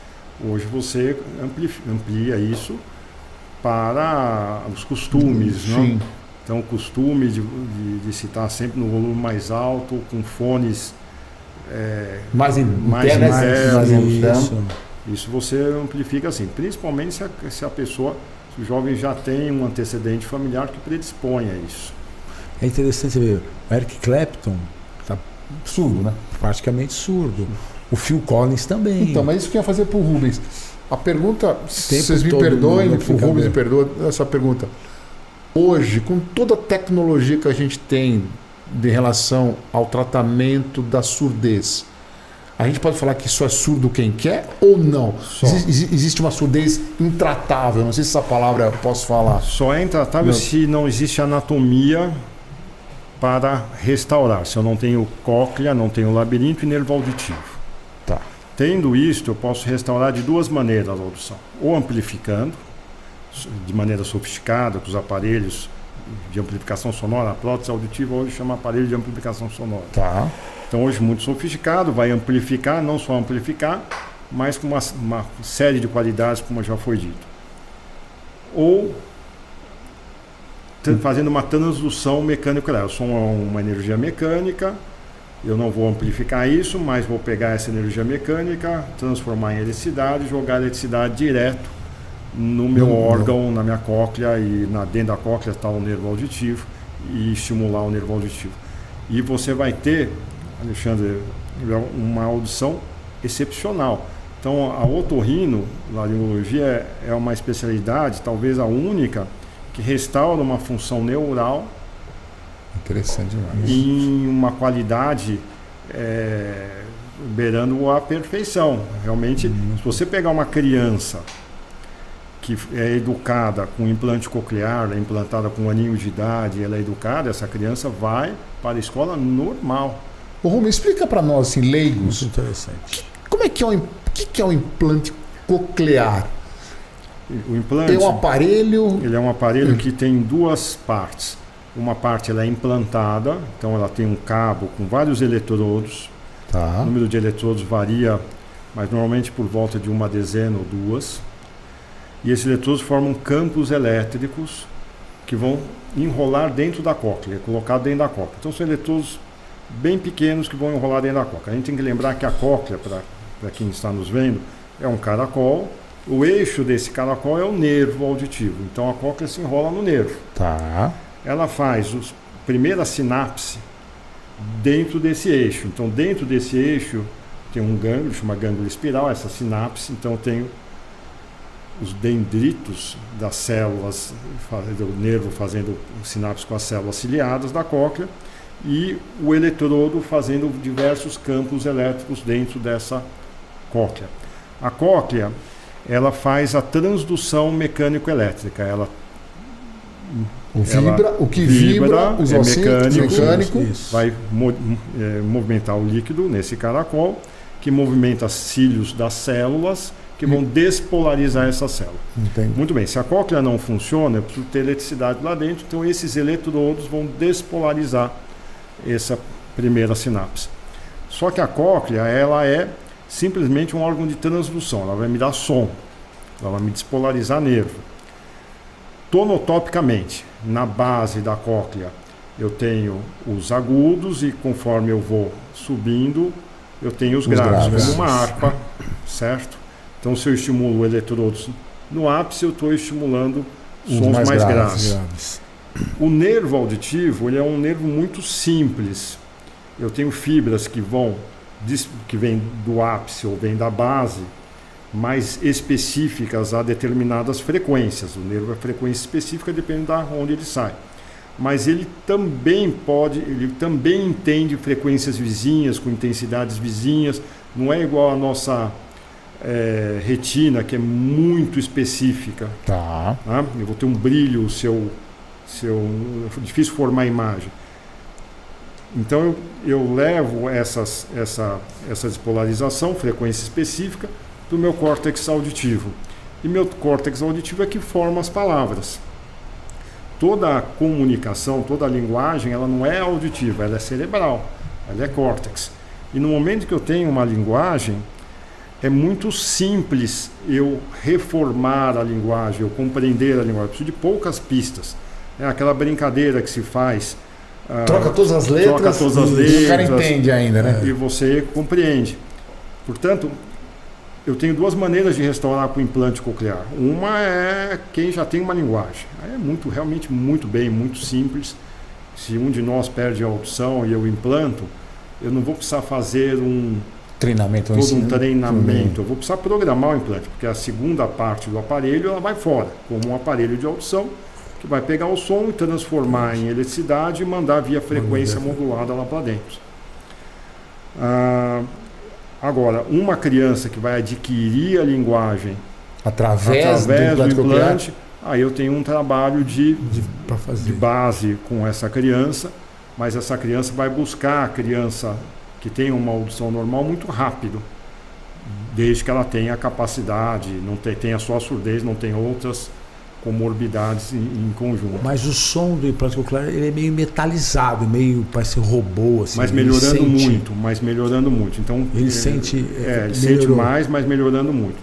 S3: hoje você amplia, amplia isso para os costumes, sim. não? Então, o costume de, de, de se estar sempre no volume mais alto, com fones
S1: é, mais, in, mais internos, mais
S3: isso. isso você amplifica assim, principalmente se a, se a pessoa, se o jovem já tem um antecedente familiar que predispõe a isso.
S2: É interessante ver, o Eric Clapton
S1: surdo, né?
S2: Praticamente surdo. O Phil Collins também.
S1: Então, mas isso que eu ia fazer para o Rubens. A pergunta, vocês me perdoem, o Rubens me perdoa essa pergunta. Hoje, com toda a tecnologia que a gente tem de relação ao tratamento da surdez, a gente pode falar que só é surdo quem quer ou não? existe uma surdez intratável, não sei se essa palavra eu posso falar.
S3: Só é intratável se não existe anatomia para restaurar. Se eu não tenho cóclea, não tenho labirinto e nervo auditivo.
S1: Tá.
S3: Tendo isto, eu posso restaurar de duas maneiras a audição. Ou amplificando, de maneira sofisticada, com os aparelhos de amplificação sonora, a prótese auditiva hoje chama aparelho de amplificação sonora.
S1: Tá.
S3: Então hoje muito sofisticado, vai amplificar, não só amplificar, mas com uma, uma série de qualidades, como já foi dito. Ou fazendo uma transdução mecânica. Eu sou uma energia mecânica, eu não vou amplificar isso, mas vou pegar essa energia mecânica, transformar em eletricidade, jogar a eletricidade direto no meu não, órgão, não. na minha cóclea e na, dentro da cóclea está o nervo auditivo e estimular o nervo auditivo. E você vai ter Alexandre, uma audição excepcional. Então, a otorrino, laringologia, é, é uma especialidade, talvez a única, que restaura uma função neural.
S1: Interessante demais.
S3: Em uma qualidade é, beirando a perfeição. Realmente, uhum. se você pegar uma criança que é educada com implante coclear, é implantada com um aninho de idade, ela é educada, essa criança vai para a escola normal.
S1: Ô, Rumi, explica para nós, assim, leigos.
S2: Muito interessante.
S1: Como é que é o, que, que é o implante coclear?
S3: O implante.
S1: É um aparelho.
S3: Ele é um aparelho que tem duas partes. Uma parte ela é implantada, então ela tem um cabo com vários eletrodos.
S1: Tá.
S3: O número de eletrodos varia, mas normalmente por volta de uma dezena ou duas. E esses eletrodos formam campos elétricos que vão enrolar dentro da cóclea, colocado dentro da cóclea. Então são eletrodos bem pequenos que vão enrolar dentro da cóclea. A gente tem que lembrar que a cóclea, para quem está nos vendo, é um caracol. O eixo desse caracol é o nervo auditivo. Então a cóclea se enrola no nervo.
S1: Tá.
S3: Ela faz a primeira sinapse dentro desse eixo. Então dentro desse eixo tem um gânglio, chama gânglio espiral, essa sinapse. Então tem os dendritos das células, do nervo fazendo sinapse com as células ciliadas da cóclea e o eletrodo fazendo diversos campos elétricos dentro dessa cóclea. A cóclea ela faz a transdução mecânico-elétrica. Ela
S1: o, vibra, ela o que vibra, vibra
S3: os é mecânico, mecânico. vai é, movimentar o líquido nesse caracol, que movimenta cílios das células, que vão despolarizar essa célula.
S1: Entendi.
S3: Muito bem, se a cóclea não funciona, eu preciso ter eletricidade lá dentro, então esses eletrodos vão despolarizar essa primeira sinapse. Só que a cóclea, ela é simplesmente um órgão de transdução, ela vai me dar som, ela vai me despolarizar nervo. Tonotopicamente, na base da cóclea, eu tenho os agudos e conforme eu vou subindo, eu tenho os, os graves, graves, como uma harpa, certo? Então, se eu estimulo eletrodos no ápice, eu estou estimulando os sons mais, mais graves. graves. O nervo auditivo ele é um nervo muito simples. Eu tenho fibras que vão que vêm do ápice ou vêm da base, mais específicas a determinadas frequências. O nervo é frequência específica depende da onde ele sai. Mas ele também pode, ele também entende frequências vizinhas com intensidades vizinhas. Não é igual a nossa é, retina que é muito específica.
S1: Tá.
S3: tá. Eu vou ter um brilho se eu se eu, é difícil formar imagem. Então eu, eu levo essas, essa, essa despolarização, frequência específica, do meu córtex auditivo. E meu córtex auditivo é que forma as palavras. Toda a comunicação, toda a linguagem, ela não é auditiva, ela é cerebral, ela é córtex. E no momento que eu tenho uma linguagem, é muito simples eu reformar a linguagem, eu compreender a linguagem. Eu preciso de poucas pistas. É aquela brincadeira que se faz.
S1: Ah, troca todas as letras,
S3: troca todas as letras e o
S1: cara entende ainda, né?
S3: E você compreende. Portanto, eu tenho duas maneiras de restaurar com implante coclear. Uma é quem já tem uma linguagem. Aí é muito, realmente muito bem, muito simples. Se um de nós perde a audição e eu implanto, eu não vou precisar fazer um
S1: treinamento,
S3: todo um treinamento. Eu vou precisar programar o implante, porque a segunda parte do aparelho ela vai fora, como um aparelho de audição que vai pegar o som e transformar em eletricidade e mandar via frequência modulada lá para dentro. Ah, agora, uma criança que vai adquirir a linguagem
S1: através, através do, do implante,
S3: aí eu tenho um trabalho de, de, de base com essa criança, mas essa criança vai buscar a criança que tem uma audição normal muito rápido, desde que ela tenha a capacidade, não tenha só a surdez, não tem outras comorbidades em, em, conjunto.
S2: Mas o som do implante coclear ele é meio metalizado, meio parece robô assim.
S3: Mas melhorando sente... muito, mas melhorando muito. Então
S2: ele é, sente,
S3: é, ele sente mais, mas melhorando muito,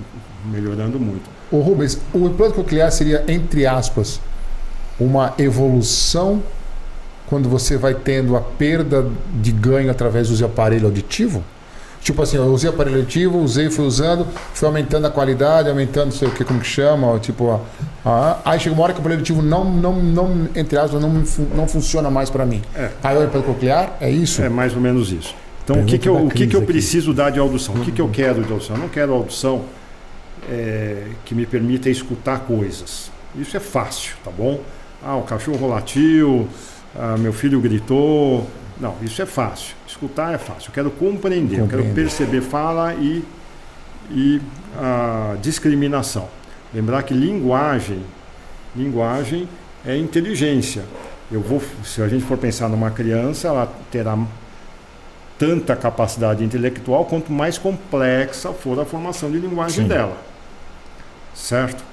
S3: melhorando muito.
S1: O Rubens, o implante coclear seria entre aspas uma evolução quando você vai tendo a perda de ganho através do aparelho auditivo? Tipo assim, eu usei aparelho auditivo, usei, fui usando, fui aumentando a qualidade, aumentando não sei o que, como que chama, tipo, a, a, aí chega uma hora que o aparelho auditivo não, não, não entre aspas, não, não funciona mais para mim. É. Aí eu para coclear, é isso?
S3: É mais ou menos isso. Então, o que, que eu, o que, que eu preciso dar de audição? O que, que eu quero de audição? Eu não quero audição é, que me permita escutar coisas. Isso é fácil, tá bom? Ah, o cachorro latiu, ah, meu filho gritou. Não, isso é fácil. Escutar é fácil. Eu quero compreender, eu quero perceber fala e, e a discriminação. Lembrar que linguagem, linguagem é inteligência. Eu vou, se a gente for pensar numa criança, ela terá tanta capacidade intelectual quanto mais complexa for a formação de linguagem Sim. dela. Certo?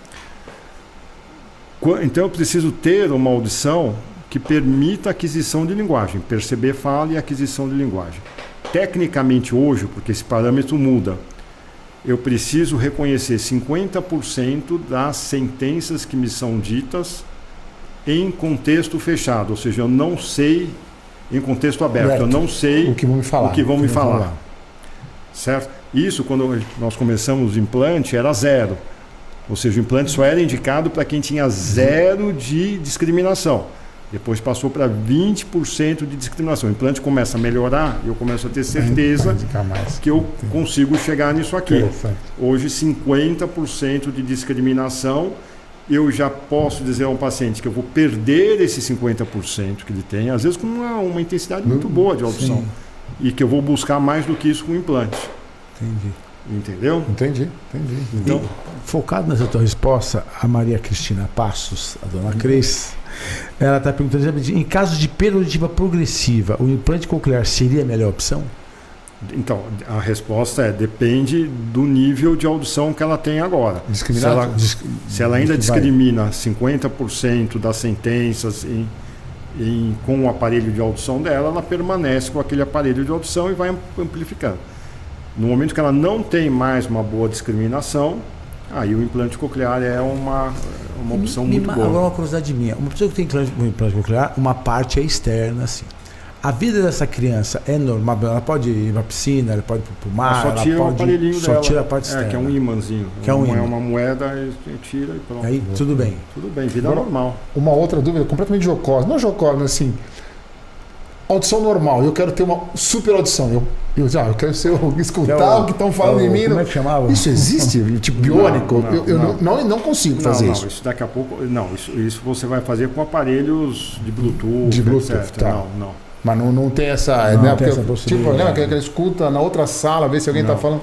S3: Então eu preciso ter uma audição que permita a aquisição de linguagem, perceber fala e aquisição de linguagem. Tecnicamente hoje, porque esse parâmetro muda, eu preciso reconhecer 50% das sentenças que me são ditas em contexto fechado, ou seja, eu não sei em contexto aberto, eu não sei
S1: o que vão me falar.
S3: O que vão me falar. falar. Certo? Isso quando nós começamos o implante era zero. Ou seja, o implante só era indicado para quem tinha zero de discriminação. Depois passou para 20% de discriminação. O implante começa a melhorar eu começo a ter certeza que eu consigo chegar nisso aqui. Hoje, 50% de discriminação. Eu já posso dizer a um paciente que eu vou perder esse 50% que ele tem, às vezes com uma, uma intensidade muito boa de audição. Sim. E que eu vou buscar mais do que isso com o implante.
S2: Entendi.
S3: Entendeu?
S1: Entendi, entendi.
S2: Então, e, focado nessa tua resposta, a Maria Cristina Passos, a dona Cris, ela está perguntando: em caso de perda auditiva progressiva, o implante coclear seria a melhor opção?
S3: Então, a resposta é: depende do nível de audição que ela tem agora. Se ela, se ela ainda discrimina 50% das sentenças em, em, com o aparelho de audição dela, ela permanece com aquele aparelho de audição e vai amplificando. No momento que ela não tem mais uma boa discriminação, aí o implante coclear é uma, uma opção me, muito boa.
S2: Agora uma curiosidade minha. Uma pessoa que tem um implante coclear, uma parte é externa, assim. A vida dessa criança é normal? Ela pode ir na piscina, ela pode ir para o mar,
S3: ela só tira
S2: ela
S3: pode, o aparelhinho
S2: só
S3: dela.
S2: tira a parte externa.
S3: É, que é um imãzinho.
S2: Que é um imã.
S3: É uma moeda, e tira e pronto.
S2: Aí, tudo bem.
S3: Tudo bem, vida Agora, normal.
S1: Uma outra dúvida, completamente jocosa. Não jocosa, mas assim, audição normal, eu quero ter uma super audição. Eu, eu, ah, eu quero ser, [laughs] escutar é o, o que estão falando é o, em mim.
S2: Como é que chamava?
S1: Isso existe? [laughs] tipo biônico? Não, não, eu, eu não. Não, não, consigo fazer isso.
S3: Isso daqui a pouco. Não, isso, isso você vai fazer com aparelhos de Bluetooth.
S1: De Bluetooth, etc. tá. Não, não. Mas não, não tem essa. Não, né? tem Porque, essa tipo, lembra que ele escuta na outra sala, ver se alguém está falando.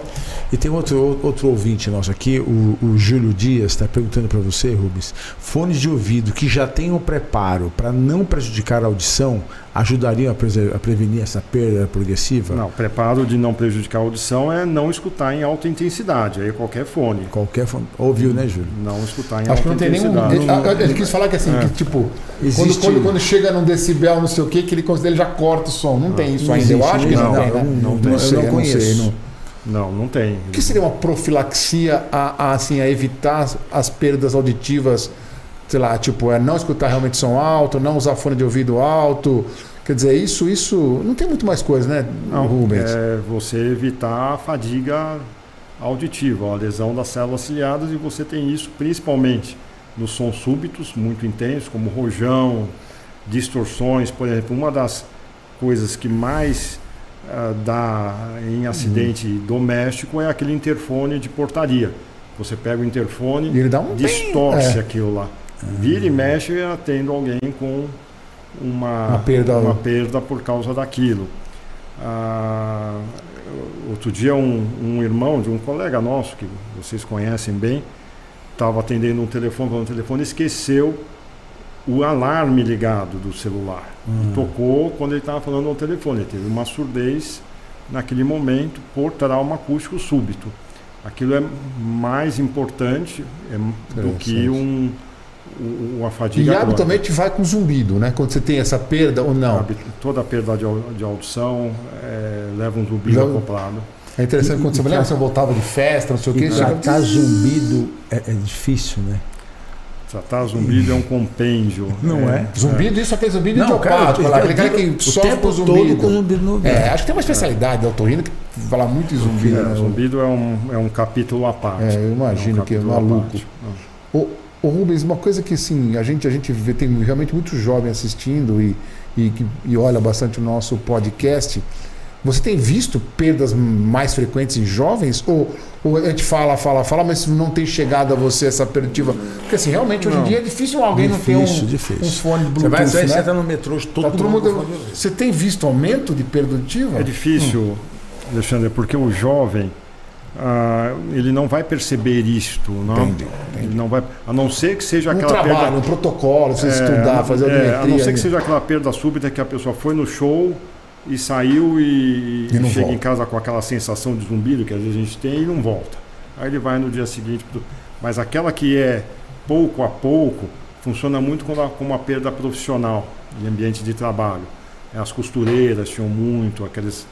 S2: E tem outro, outro ouvinte nosso aqui, o, o Júlio Dias, está perguntando para você, Rubens: fones de ouvido que já têm o preparo para não prejudicar a audição ajudariam a, a, prevenir essa perda progressiva?
S3: Não, preparo de não prejudicar a audição é não escutar em alta intensidade, aí qualquer fone.
S2: Qualquer fone. Ouviu, né, Júlio?
S3: Não escutar em
S1: Acho
S3: alta
S1: intensidade. Acho que não tem nenhum. Ele, ele quis falar que assim, é. que, tipo, Existe... quando, quando, quando, chega num decibel, não sei o que, que ele considera, ele já corta o som. Não, não tem isso não ainda, eu acho que não, não tem, né?
S2: Não, não, sei, eu não conheço.
S3: Não, não tem.
S1: O que seria uma profilaxia a, a, assim, a evitar as perdas auditivas? Sei lá, tipo, é não escutar realmente som alto, não usar fone de ouvido alto, Quer dizer, isso, isso não tem muito mais coisa, né,
S3: não, Rubens? É você evitar a fadiga auditiva, a lesão das células ciliadas, e você tem isso principalmente nos sons súbitos, muito intensos, como rojão, distorções. Por exemplo, uma das coisas que mais uh, dá em acidente uhum. doméstico é aquele interfone de portaria. Você pega o interfone, e um distorce é. aquilo lá. Vira e mexe atendo alguém com uma, uma, perda. uma perda por causa daquilo. Ah, outro dia um, um, irmão de um colega nosso, que vocês conhecem bem, estava atendendo um telefone, falando no telefone, esqueceu o alarme ligado do celular. Hum. tocou quando ele estava falando no telefone. Ele teve uma surdez naquele momento por trauma acústico súbito. Aquilo é mais importante é, do que um, uma fadiga.
S1: E habitualmente vai com zumbido, né? Quando você tem essa perda ou não?
S3: Toda perda de, de audição é, leva um zumbido Já... acoplado.
S1: É interessante e, quando você, lembra, você voltava de festa, não sei o quê.
S2: Tratar zumbido é, é difícil, né?
S3: Tratar zumbido é um compêndio.
S1: Não é? é. Zumbido, isso aqui é zumbido não, idiopático. Cara, aquele cara que sofre com zumbido. Com zumbido no é, acho que tem uma especialidade da otorrina que fala muito em zumbido. É,
S3: né? Zumbido é um, é um capítulo à parte. É,
S1: eu imagino é um que é maluco. O, o Rubens, uma coisa que assim, a gente, a gente vê, tem realmente muito jovem assistindo e, e, e olha bastante o nosso podcast. Você tem visto perdas mais frequentes em jovens? Ou, ou a gente fala, fala, fala, mas não tem chegado a você essa perditiva? Porque assim, realmente hoje em dia é difícil alguém difícil, não ter um, difícil. um fone de Bluetooth. Você vai,
S2: você né? entra no metrô, todo, tá todo mundo. mundo
S1: você tem visto aumento de perditiva?
S3: É difícil, hum. Alexandre, porque o jovem. Ah, ele não vai perceber isto, não? Entendi, entendi. Ele não vai, a não ser que seja
S1: um
S3: aquela
S1: trabalho,
S3: perda,
S1: um protocolo, você é, estudar, fazer
S3: é, a não ser que seja aquela perda súbita que a pessoa foi no show, e saiu e, e chega volta. em casa com aquela sensação de zumbido que às vezes a gente tem e não volta. Aí ele vai no dia seguinte. Mas aquela que é pouco a pouco funciona muito como, uma perda profissional em ambiente de trabalho. É, as costureiras tinham muito, aqueles,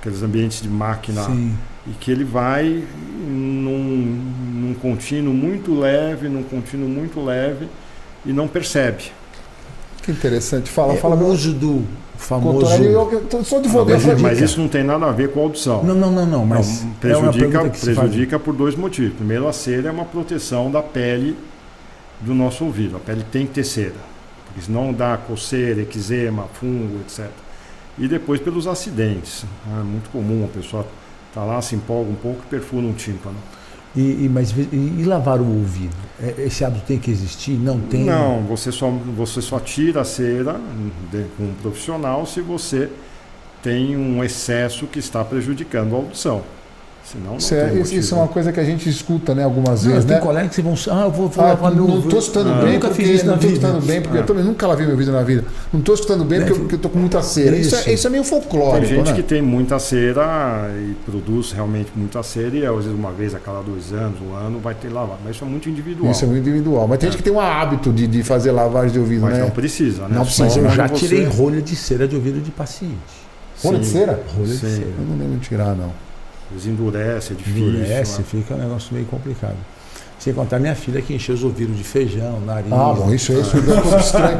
S3: aqueles ambientes de máquina. Sim. E que ele vai num, num contínuo muito leve, num contínuo muito leve e não percebe.
S1: Que interessante. Fala, é, fala.
S2: O uso do famoso.
S1: Eu, eu sou advogado.
S3: Mas, mas, isso não tem nada a ver com a audição.
S2: Não, não, não, não. Mas
S3: não, prejudica, é prejudica por dois motivos. Primeiro, a cera é uma proteção da pele do nosso ouvido. A pele tem que ter cera. Porque senão dá coceira, eczema, fungo, etc. E depois pelos acidentes. É muito comum a pessoa tá lá, se empolga um pouco e perfura um tímpano.
S2: E, e, mas, e, e, lavar o ouvido? É, esse hábito tem que existir? Não tem?
S3: Não, você só, você só tira a cera de, com um profissional se você tem um excesso que está prejudicando a audição. Senão, não
S1: isso, é, isso é uma coisa que a gente escuta né, algumas não, vezes. Tem né?
S2: colegas que vão. Ah, eu vou, vou ah, lavar
S1: meu Não estou escutando ah, bem, nunca fiz isso não estou escutando bem, porque ah. eu também nunca lavei meu ouvido na vida. Não estou escutando bem porque, porque eu estou com muita cera. Isso. Isso, é, isso é meio folclórico.
S3: Tem gente
S1: né?
S3: que tem muita cera e produz realmente muita cera, e às vezes uma vez a cada dois anos, um ano, vai ter lavado. Mas isso é muito individual.
S1: Isso é muito individual. Mas tem é. gente que tem um hábito de, de fazer lavagem de ouvido,
S3: mas
S1: né?
S3: não precisa, né?
S2: Não precisa. Eu já tirei rolha de cera de ouvido de paciente.
S1: Rolha de cera?
S2: Rolha de cera.
S1: Eu não lembro de tirar, não.
S3: Eles endurece, é difícil.
S2: Endurece, né? fica um negócio meio complicado. Sem contar minha filha que encheu os ouvidos de feijão, nariz.
S1: Ah, bom, isso é isso é estranho.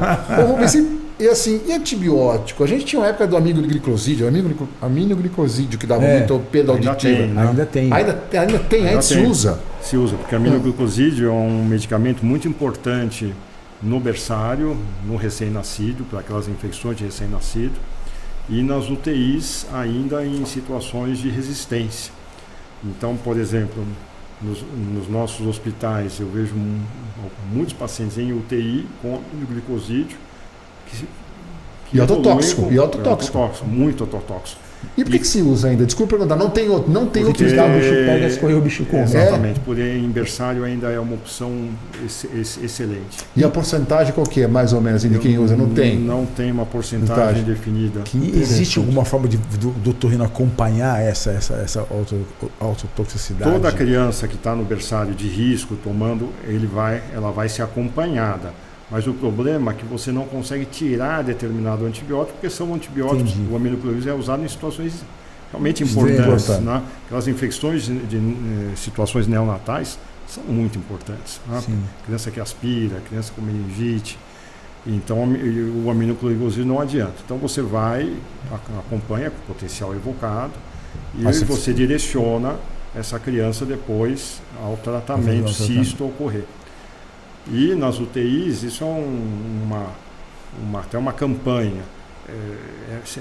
S1: Bom, mas e, e assim, e antibiótico? A gente tinha uma época do amigo glicosídeo, amigo aminoglicosídeo, que dava é, muito pedo auditivo.
S2: Ainda, né? ainda tem.
S1: Ainda, ainda tem, ainda, ainda se usa.
S3: Se usa, porque aminoglicosídeo é um medicamento muito importante no berçário, no recém-nascido, para aquelas infecções de recém-nascido e nas UTIs ainda em situações de resistência. Então, por exemplo, nos, nos nossos hospitais eu vejo muitos pacientes em UTI com glicosídeo que,
S1: que e autotóxico, e
S3: muito autotóxico.
S1: E por que, que se usa ainda? Desculpa perguntar, não tem outro, não tem
S2: Porque
S1: outro
S2: o bicho pega, escorre o bicho come.
S3: Exatamente, é? porém em berçário ainda é uma opção ex, ex, excelente.
S1: E a porcentagem qual que é, mais ou menos, de quem usa? Não tem?
S3: Não tem uma porcentagem definida.
S2: E existe alguma forma de, do, do torrino acompanhar essa, essa, essa auto, autotoxicidade?
S3: Toda criança que está no berçário de risco tomando, ele vai, ela vai ser acompanhada mas o problema é que você não consegue tirar determinado antibiótico, porque são antibióticos, Entendi. o aminoclorid é usado em situações realmente importantes. Né? Aquelas infecções de, de, de, eh, situações neonatais são muito importantes. Né? Criança que aspira, criança com meningite. Então o aminoclorid não adianta. Então você vai, acompanha com potencial evocado e Mas você direciona essa criança depois ao tratamento, se isto ocorrer. E nas UTIs, isso é um, uma, uma, até uma campanha. É, é,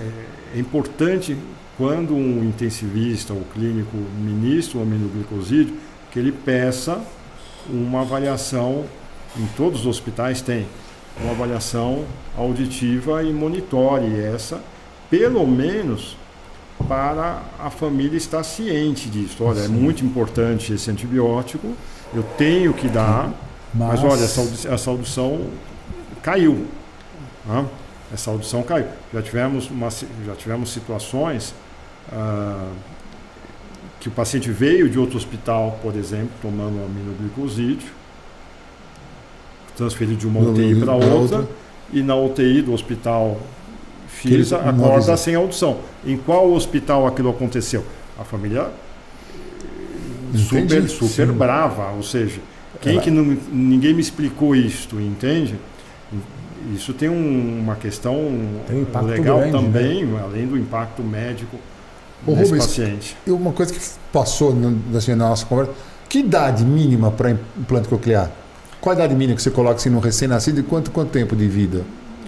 S3: é, importante quando um intensivista ou clínico ministra o aminoglicosídeo, que ele peça uma avaliação, em todos os hospitais tem, uma avaliação auditiva e monitore essa, pelo menos para a família estar ciente disso. Olha, é Sim. é muito importante esse antibiótico, eu tenho que dar, mas, mas olha, a saudição caiu. Né? Essa audição caiu. Já tivemos, uma, já tivemos situações ah, que o paciente veio de outro hospital, por exemplo, tomando aminoglicosídeo, transferido de uma UTI para outra, outra, e na UTI do hospital FISA acorda sem audição. Em qual hospital aquilo aconteceu? A família super, super brava, ou seja, quem que não, ninguém me explicou isto, entende? Isso tem um, uma questão um legal grande, né? também, né? além do impacto médico
S1: o nesse Rubens, paciente. E uma coisa que passou assim, na nossa conversa, que idade mínima para implante coclear? Qual a idade mínima que você coloca assim, no recém-nascido e quanto, quanto tempo de vida?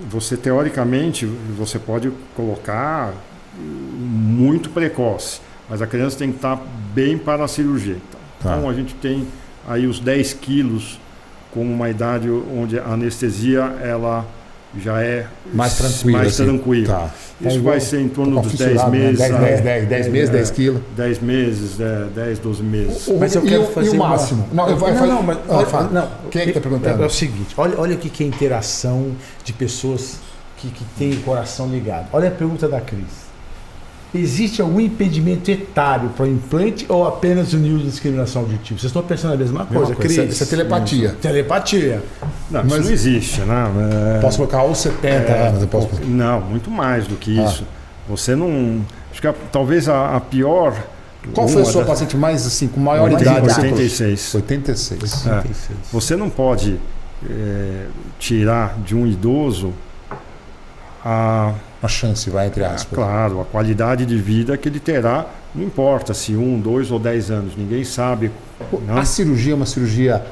S3: Você, teoricamente, você pode colocar muito precoce, mas a criança tem que estar bem para a cirurgia. Tá. Então, a gente tem aí os 10 quilos com uma idade onde a anestesia ela já é
S1: mais tranquila.
S3: Mais assim. tranquila. Tá. Isso vai ser em torno dos 10 né? meses. 10,
S1: 10, 10, 10 meses, 10 quilos.
S3: 10 meses, 10, 12 meses.
S1: O, mas eu quero fazer. E o máximo?
S2: Uma... Não, eu vou, não, não, mas,
S1: olha, não, Quem é que está perguntando?
S2: É, é, o seguinte: olha, olha o que é interação de pessoas que, que têm o coração ligado. Olha a pergunta da Cris. Existe algum impedimento etário para o implante ou apenas o nível de discriminação auditiva? Vocês estão pensando a mesma coisa, mesma
S1: coisa. Cris? Isso é telepatia.
S2: Telepatia.
S3: Não, Mas, isso não existe, né?
S1: É... Posso colocar aos 70 é, anos? Posso...
S3: Não, muito mais do que ah. isso. Você não. Acho que a, talvez a, a, pior.
S1: Qual foi a sua da... paciente mais assim, com maior idade?
S3: 86.
S1: 86. 86.
S3: É. Você não pode é, tirar de um idoso a
S1: uma chance, vai entre aspas.
S3: Ah, claro, a qualidade de vida que ele terá, não importa se um, dois ou dez anos, ninguém sabe.
S1: Não? A cirurgia é uma cirurgia.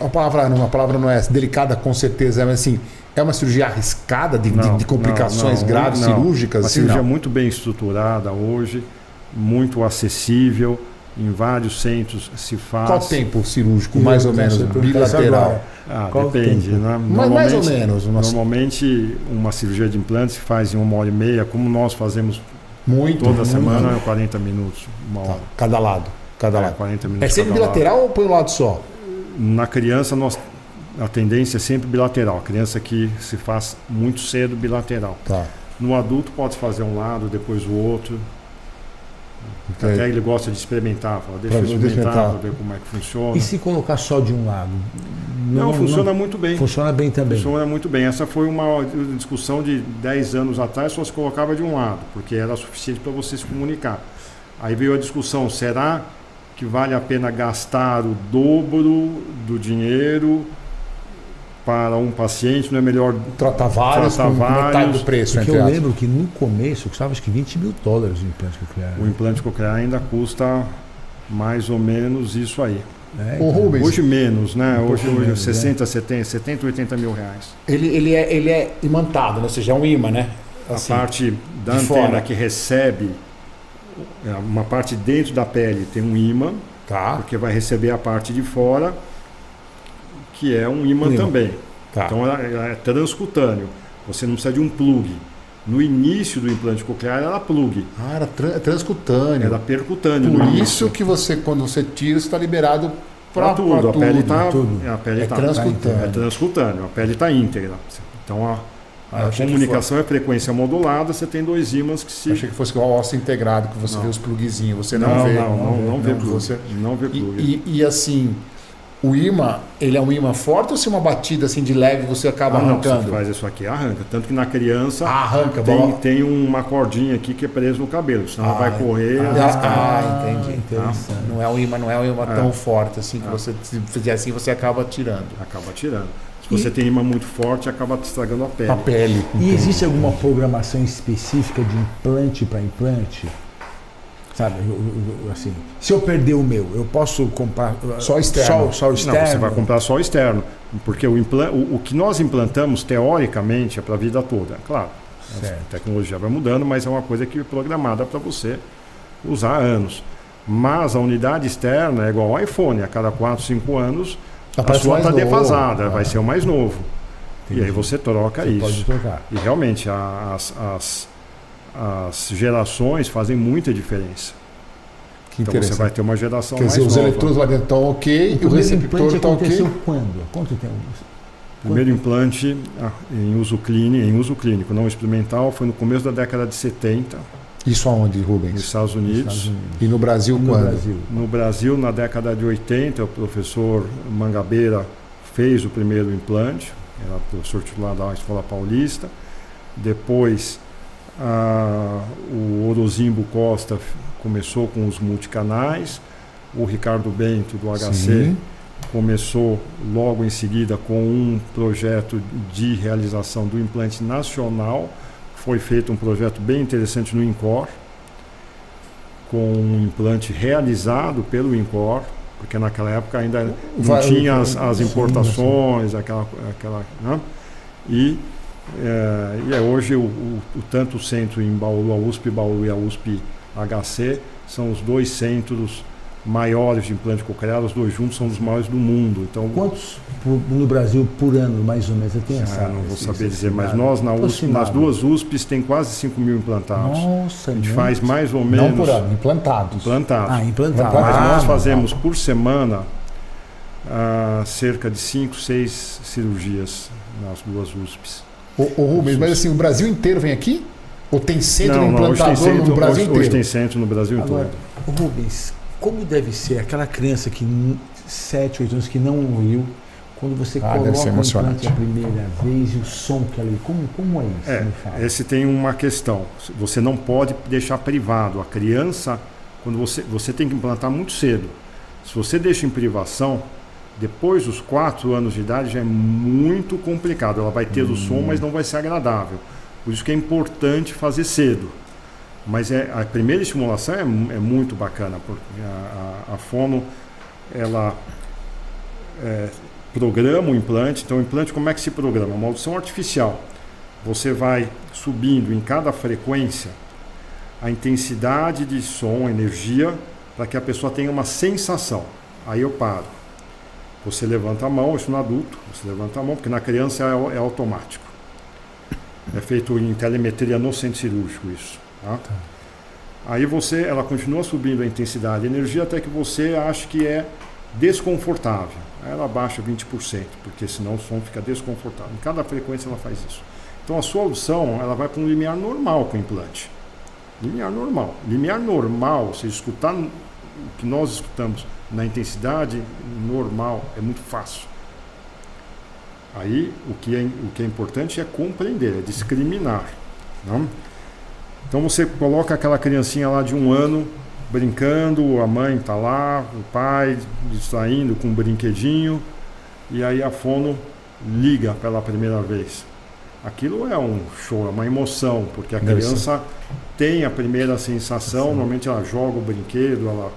S1: A palavra, uma palavra não é delicada com certeza, mas assim, é uma cirurgia arriscada de, não, de, de complicações não, não, graves cirúrgicas?
S3: Uma assim, cirurgia muito bem estruturada hoje, muito acessível em vários centros se faz.
S1: Qual tempo cirúrgico, mais ou menos, bilateral?
S3: Ah, depende. Né?
S1: Mas mais ou menos.
S3: Uma... Normalmente, uma cirurgia de implante se faz em uma hora e meia, como nós fazemos
S1: muito,
S3: toda
S1: muito,
S3: semana, muito. 40 minutos, uma
S1: tá. hora. Cada lado. Cada é, lado.
S3: 40 minutos
S1: é sempre bilateral lado. ou põe um lado só?
S3: Na criança, nós, a tendência é sempre bilateral. A criança que se faz muito cedo bilateral.
S1: Tá.
S3: No adulto, pode fazer um lado, depois o outro. Okay. Até ele gosta de experimentar, fala, deixa eu experimentar para ver como é que funciona.
S2: E se colocar só de um lado?
S3: Não, não funciona não, muito bem.
S2: Funciona bem também.
S3: Funciona muito bem. Essa foi uma discussão de 10 anos atrás, só se colocava de um lado, porque era suficiente para você se comunicar. Aí veio a discussão, será que vale a pena gastar o dobro do dinheiro para um paciente, não é melhor
S1: tratar vários tratar com vários, metade do preço.
S2: Porque eu lembro que no começo custava acho que 20 mil dólares o implante coclear.
S3: O implante coclear ainda custa mais ou menos isso aí.
S1: É, então, Rubens,
S3: hoje menos, né? Um hoje, hoje menos, 60, né? 70, 70, 80 mil reais.
S1: Ele, ele, é, ele é imantado, né? ou seja, é um imã, né?
S3: Assim, a parte da antena fora. que recebe, é, uma parte dentro da pele tem um imã,
S1: tá.
S3: porque vai receber a parte de fora que é um ímã, também. Tá. Então é, é transcutâneo. Você não precisa de um plug. No início do implante coclear era plug.
S1: Ah, era tra transcutâneo.
S3: Era percutâneo.
S1: Por isso que você, quando você tira, está liberado para
S3: tudo.
S1: Pra
S3: a pele está. A pele
S1: é
S3: tá,
S1: transcutâneo.
S3: É transcutâneo. A pele está íntegra. Então a, ah, a comunicação é frequência modulada, você tem dois ímãs que se.
S1: Achei que fosse o osso integrado, que você não. vê os plugzinhos. Você não,
S3: não
S1: vê.
S3: Não, não, não, não vê plug. Você... Não vê
S1: plug. E, e, e assim, o imã, ele é um imã forte ou se uma batida assim de leve você acaba ah, arrancando? Não,
S3: você faz isso aqui, arranca. Tanto que na criança
S1: ah, arranca,
S3: tem, tem uma cordinha aqui que é preso no cabelo, senão ah, ela vai correr.
S1: Ah, ah entendi. Tá? Não é um imã, não é um imã é. tão forte assim que é. você se fizer assim você acaba tirando.
S3: Acaba tirando. Se você e... tem imã muito forte, acaba estragando a pele.
S1: A pele.
S2: E existe alguma programação específica de implante para implante? Sabe, assim, se eu perder o meu, eu posso comprar
S1: só externo.
S2: Só, só externo.
S3: Não, você vai comprar só externo, porque o, o, o que nós implantamos teoricamente é para a vida toda, claro. Certo. A tecnologia vai mudando, mas é uma coisa que é programada para você usar há anos. Mas a unidade externa é igual ao iPhone, a cada 4, 5 anos a sua está defasada, vai ser o mais novo. Entendi. E aí você troca você isso. Pode trocar. E realmente as, as, as gerações fazem muita diferença. Que então você vai ter uma geração
S1: Quer
S3: mais
S1: dizer,
S3: nova.
S1: os eletrodos lá dentro estão ok e o receptor está ok.
S2: quando? Quanto tempo?
S3: Primeiro implante ah, em uso clínico, em uso clínico, não experimental, foi no começo da década de 70.
S1: Isso aonde, Rubens?
S3: Nos Estados Unidos. Estados Unidos.
S1: E no Brasil
S3: no
S1: quando?
S3: Brasil. No Brasil, na década de 80, o professor Mangabeira fez o primeiro implante, era professor titular da Escola Paulista. Depois, ah, o Orozimbo Costa começou com os multicanais, o Ricardo Bento do HC Sim. começou logo em seguida com um projeto de realização do implante nacional. Foi feito um projeto bem interessante no INCOR, com um implante realizado pelo INCOR, porque naquela época ainda não Vai, tinha as, as importações, aquela. aquela né? E é, e é hoje o, o, o, tanto o centro em Bauru, a USP Bauru e a USP HC são os dois centros maiores de implante coclear, os dois juntos são os maiores do mundo. Então,
S2: Quantos no Brasil por ano, mais ou menos? Eu tenho essa,
S3: ah, não vou saber dizer, mas nós na USP, nas duas USPs tem quase 5 mil implantados.
S2: Nossa,
S3: A gente faz mais ou menos.
S1: Não por ano, implantados.
S3: Implantados.
S2: Ah, implantados.
S3: Mas
S2: ah,
S3: nós fazemos por semana ah, cerca de 5, 6 cirurgias nas duas USPs.
S1: Ô, ô Rubens, mas assim, o Brasil inteiro vem aqui? Ou tem centro não, implantador não, centro, no Brasil
S3: hoje,
S1: inteiro?
S3: Hoje tem centro no Brasil
S2: Agora,
S3: todo.
S2: Rubens, como deve ser aquela criança que 7, 8 anos que não ouviu, quando você ah, coloca o implante a primeira vez e o som que ela como, como é isso?
S3: É, esse tem uma questão. Você não pode deixar privado. A criança, quando você, você tem que implantar muito cedo. Se você deixa em privação, depois dos 4 anos de idade já é muito complicado. Ela vai ter hum. o som, mas não vai ser agradável. Por isso que é importante fazer cedo. Mas é, a primeira estimulação é, é muito bacana, porque a, a, a fono ela é, programa o implante. Então, o implante, como é que se programa? Uma audição artificial. Você vai subindo em cada frequência a intensidade de som, energia, para que a pessoa tenha uma sensação. Aí eu paro. Você levanta a mão, isso no adulto, você levanta a mão, porque na criança é, é automático. É feito em telemetria no centro cirúrgico isso. Tá? Tá. Aí você, ela continua subindo a intensidade de energia até que você acha que é desconfortável. Aí ela baixa 20%, porque senão o som fica desconfortável. Em cada frequência ela faz isso. Então a sua audição ela vai para um limiar normal com o implante. Limiar normal. Limiar normal, você escutar o que nós escutamos na intensidade normal é muito fácil. Aí o que é, o que é importante é compreender, é discriminar. Não? Então você coloca aquela criancinha lá de um ano brincando, a mãe está lá, o pai saindo com um brinquedinho, e aí a fono liga pela primeira vez. Aquilo é um show, é uma emoção, porque a criança tem a primeira sensação, normalmente ela joga o brinquedo, ela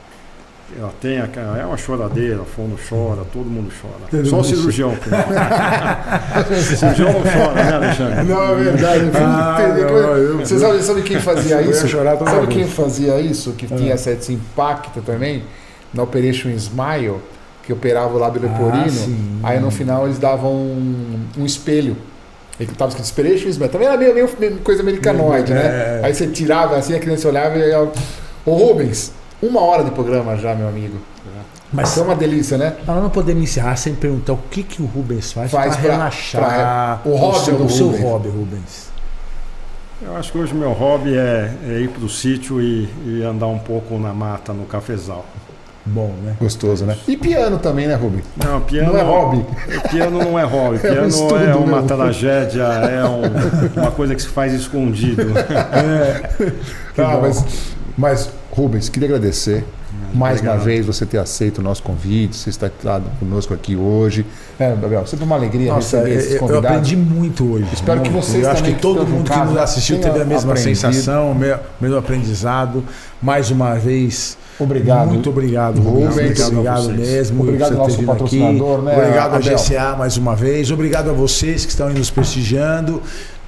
S3: ela tem a, é uma choradeira, a fono chora, todo mundo chora. Todo Só o cirurgião. [laughs] cirurgião não chora, né, Alexandre?
S1: Não, é verdade. Ah, não, Você sabe, sabe quem fazia isso? sabe quem fazia isso? Que ah. tinha esse impacto também? Na Operation Smile, que operava o lábio leporino. Ah, aí no final eles davam um, um espelho. Ele estava escrito Inspiration Smile. Também era meio, meio coisa americanoide, é, né? É. Aí você tirava assim, a criança olhava e ia. Ô Rubens, uma hora de programa já, meu amigo. Mas é uma delícia, né?
S2: Nós não podemos encerrar sem perguntar o que, que o Rubens faz,
S1: faz para relaxar.
S2: Pra, o hobby o seu, do o seu hobby, Rubens.
S3: Eu acho que hoje meu hobby é, é ir para o sítio e, e, andar um pouco na mata, no cafezal.
S2: Bom, né?
S1: Gostoso, né? E piano também, né, Rubens?
S3: Não, piano não é hobby. Piano não é hobby. [laughs] Piano é, um estudo, é uma né? tragédia, é um, uma coisa que se faz escondido. [laughs] É.
S1: Tá, mas, mas Rubens, queria agradecer mais uma vez você ter aceito o nosso convite, você estar conosco aqui hoje. É, Gabriel, sempre uma alegria
S2: Nossa, receber esses convidados. Eu aprendi muito hoje.
S1: Espero muito. que vocês eu
S2: acho que todo mundo que nos assistiu teve a mesma aprendido. sensação, o mesmo aprendizado. Mais uma vez,
S1: Obrigado.
S2: Muito obrigado,
S1: Rubens.
S2: Obrigado, obrigado mesmo.
S1: Obrigado ao nosso patrocinador,
S2: aqui. né? Obrigado ao GCA mais uma vez. Obrigado a vocês que estão aí nos prestigiando.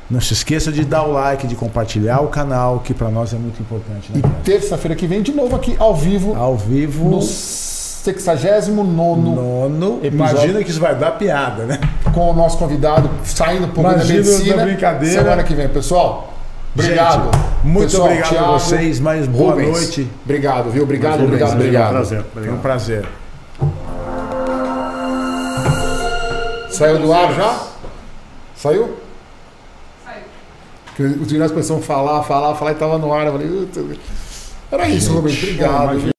S2: Não se esqueça de dar o like, de compartilhar o canal, que para nós é muito importante.
S1: Né, e terça-feira que vem, de novo aqui ao vivo.
S2: Ao vivo.
S1: No 69 nono
S2: Imagina que isso vai dar piada, né?
S1: Com o nosso convidado saindo um Imagina da medicina.
S2: Brincadeira.
S1: Semana que vem, pessoal. Obrigado.
S2: Gente, muito
S1: pessoal,
S2: obrigado Thiago, a vocês. Mais boa Rubens, noite.
S1: Obrigado, viu? Obrigado, obrigado, obrigado.
S2: obrigado. Foi um prazer.
S1: Saiu do ar já? Saiu? Meninos começaram a falar, falar, falar e estava no ar. Eu falei, era isso, Rubens. Obrigado.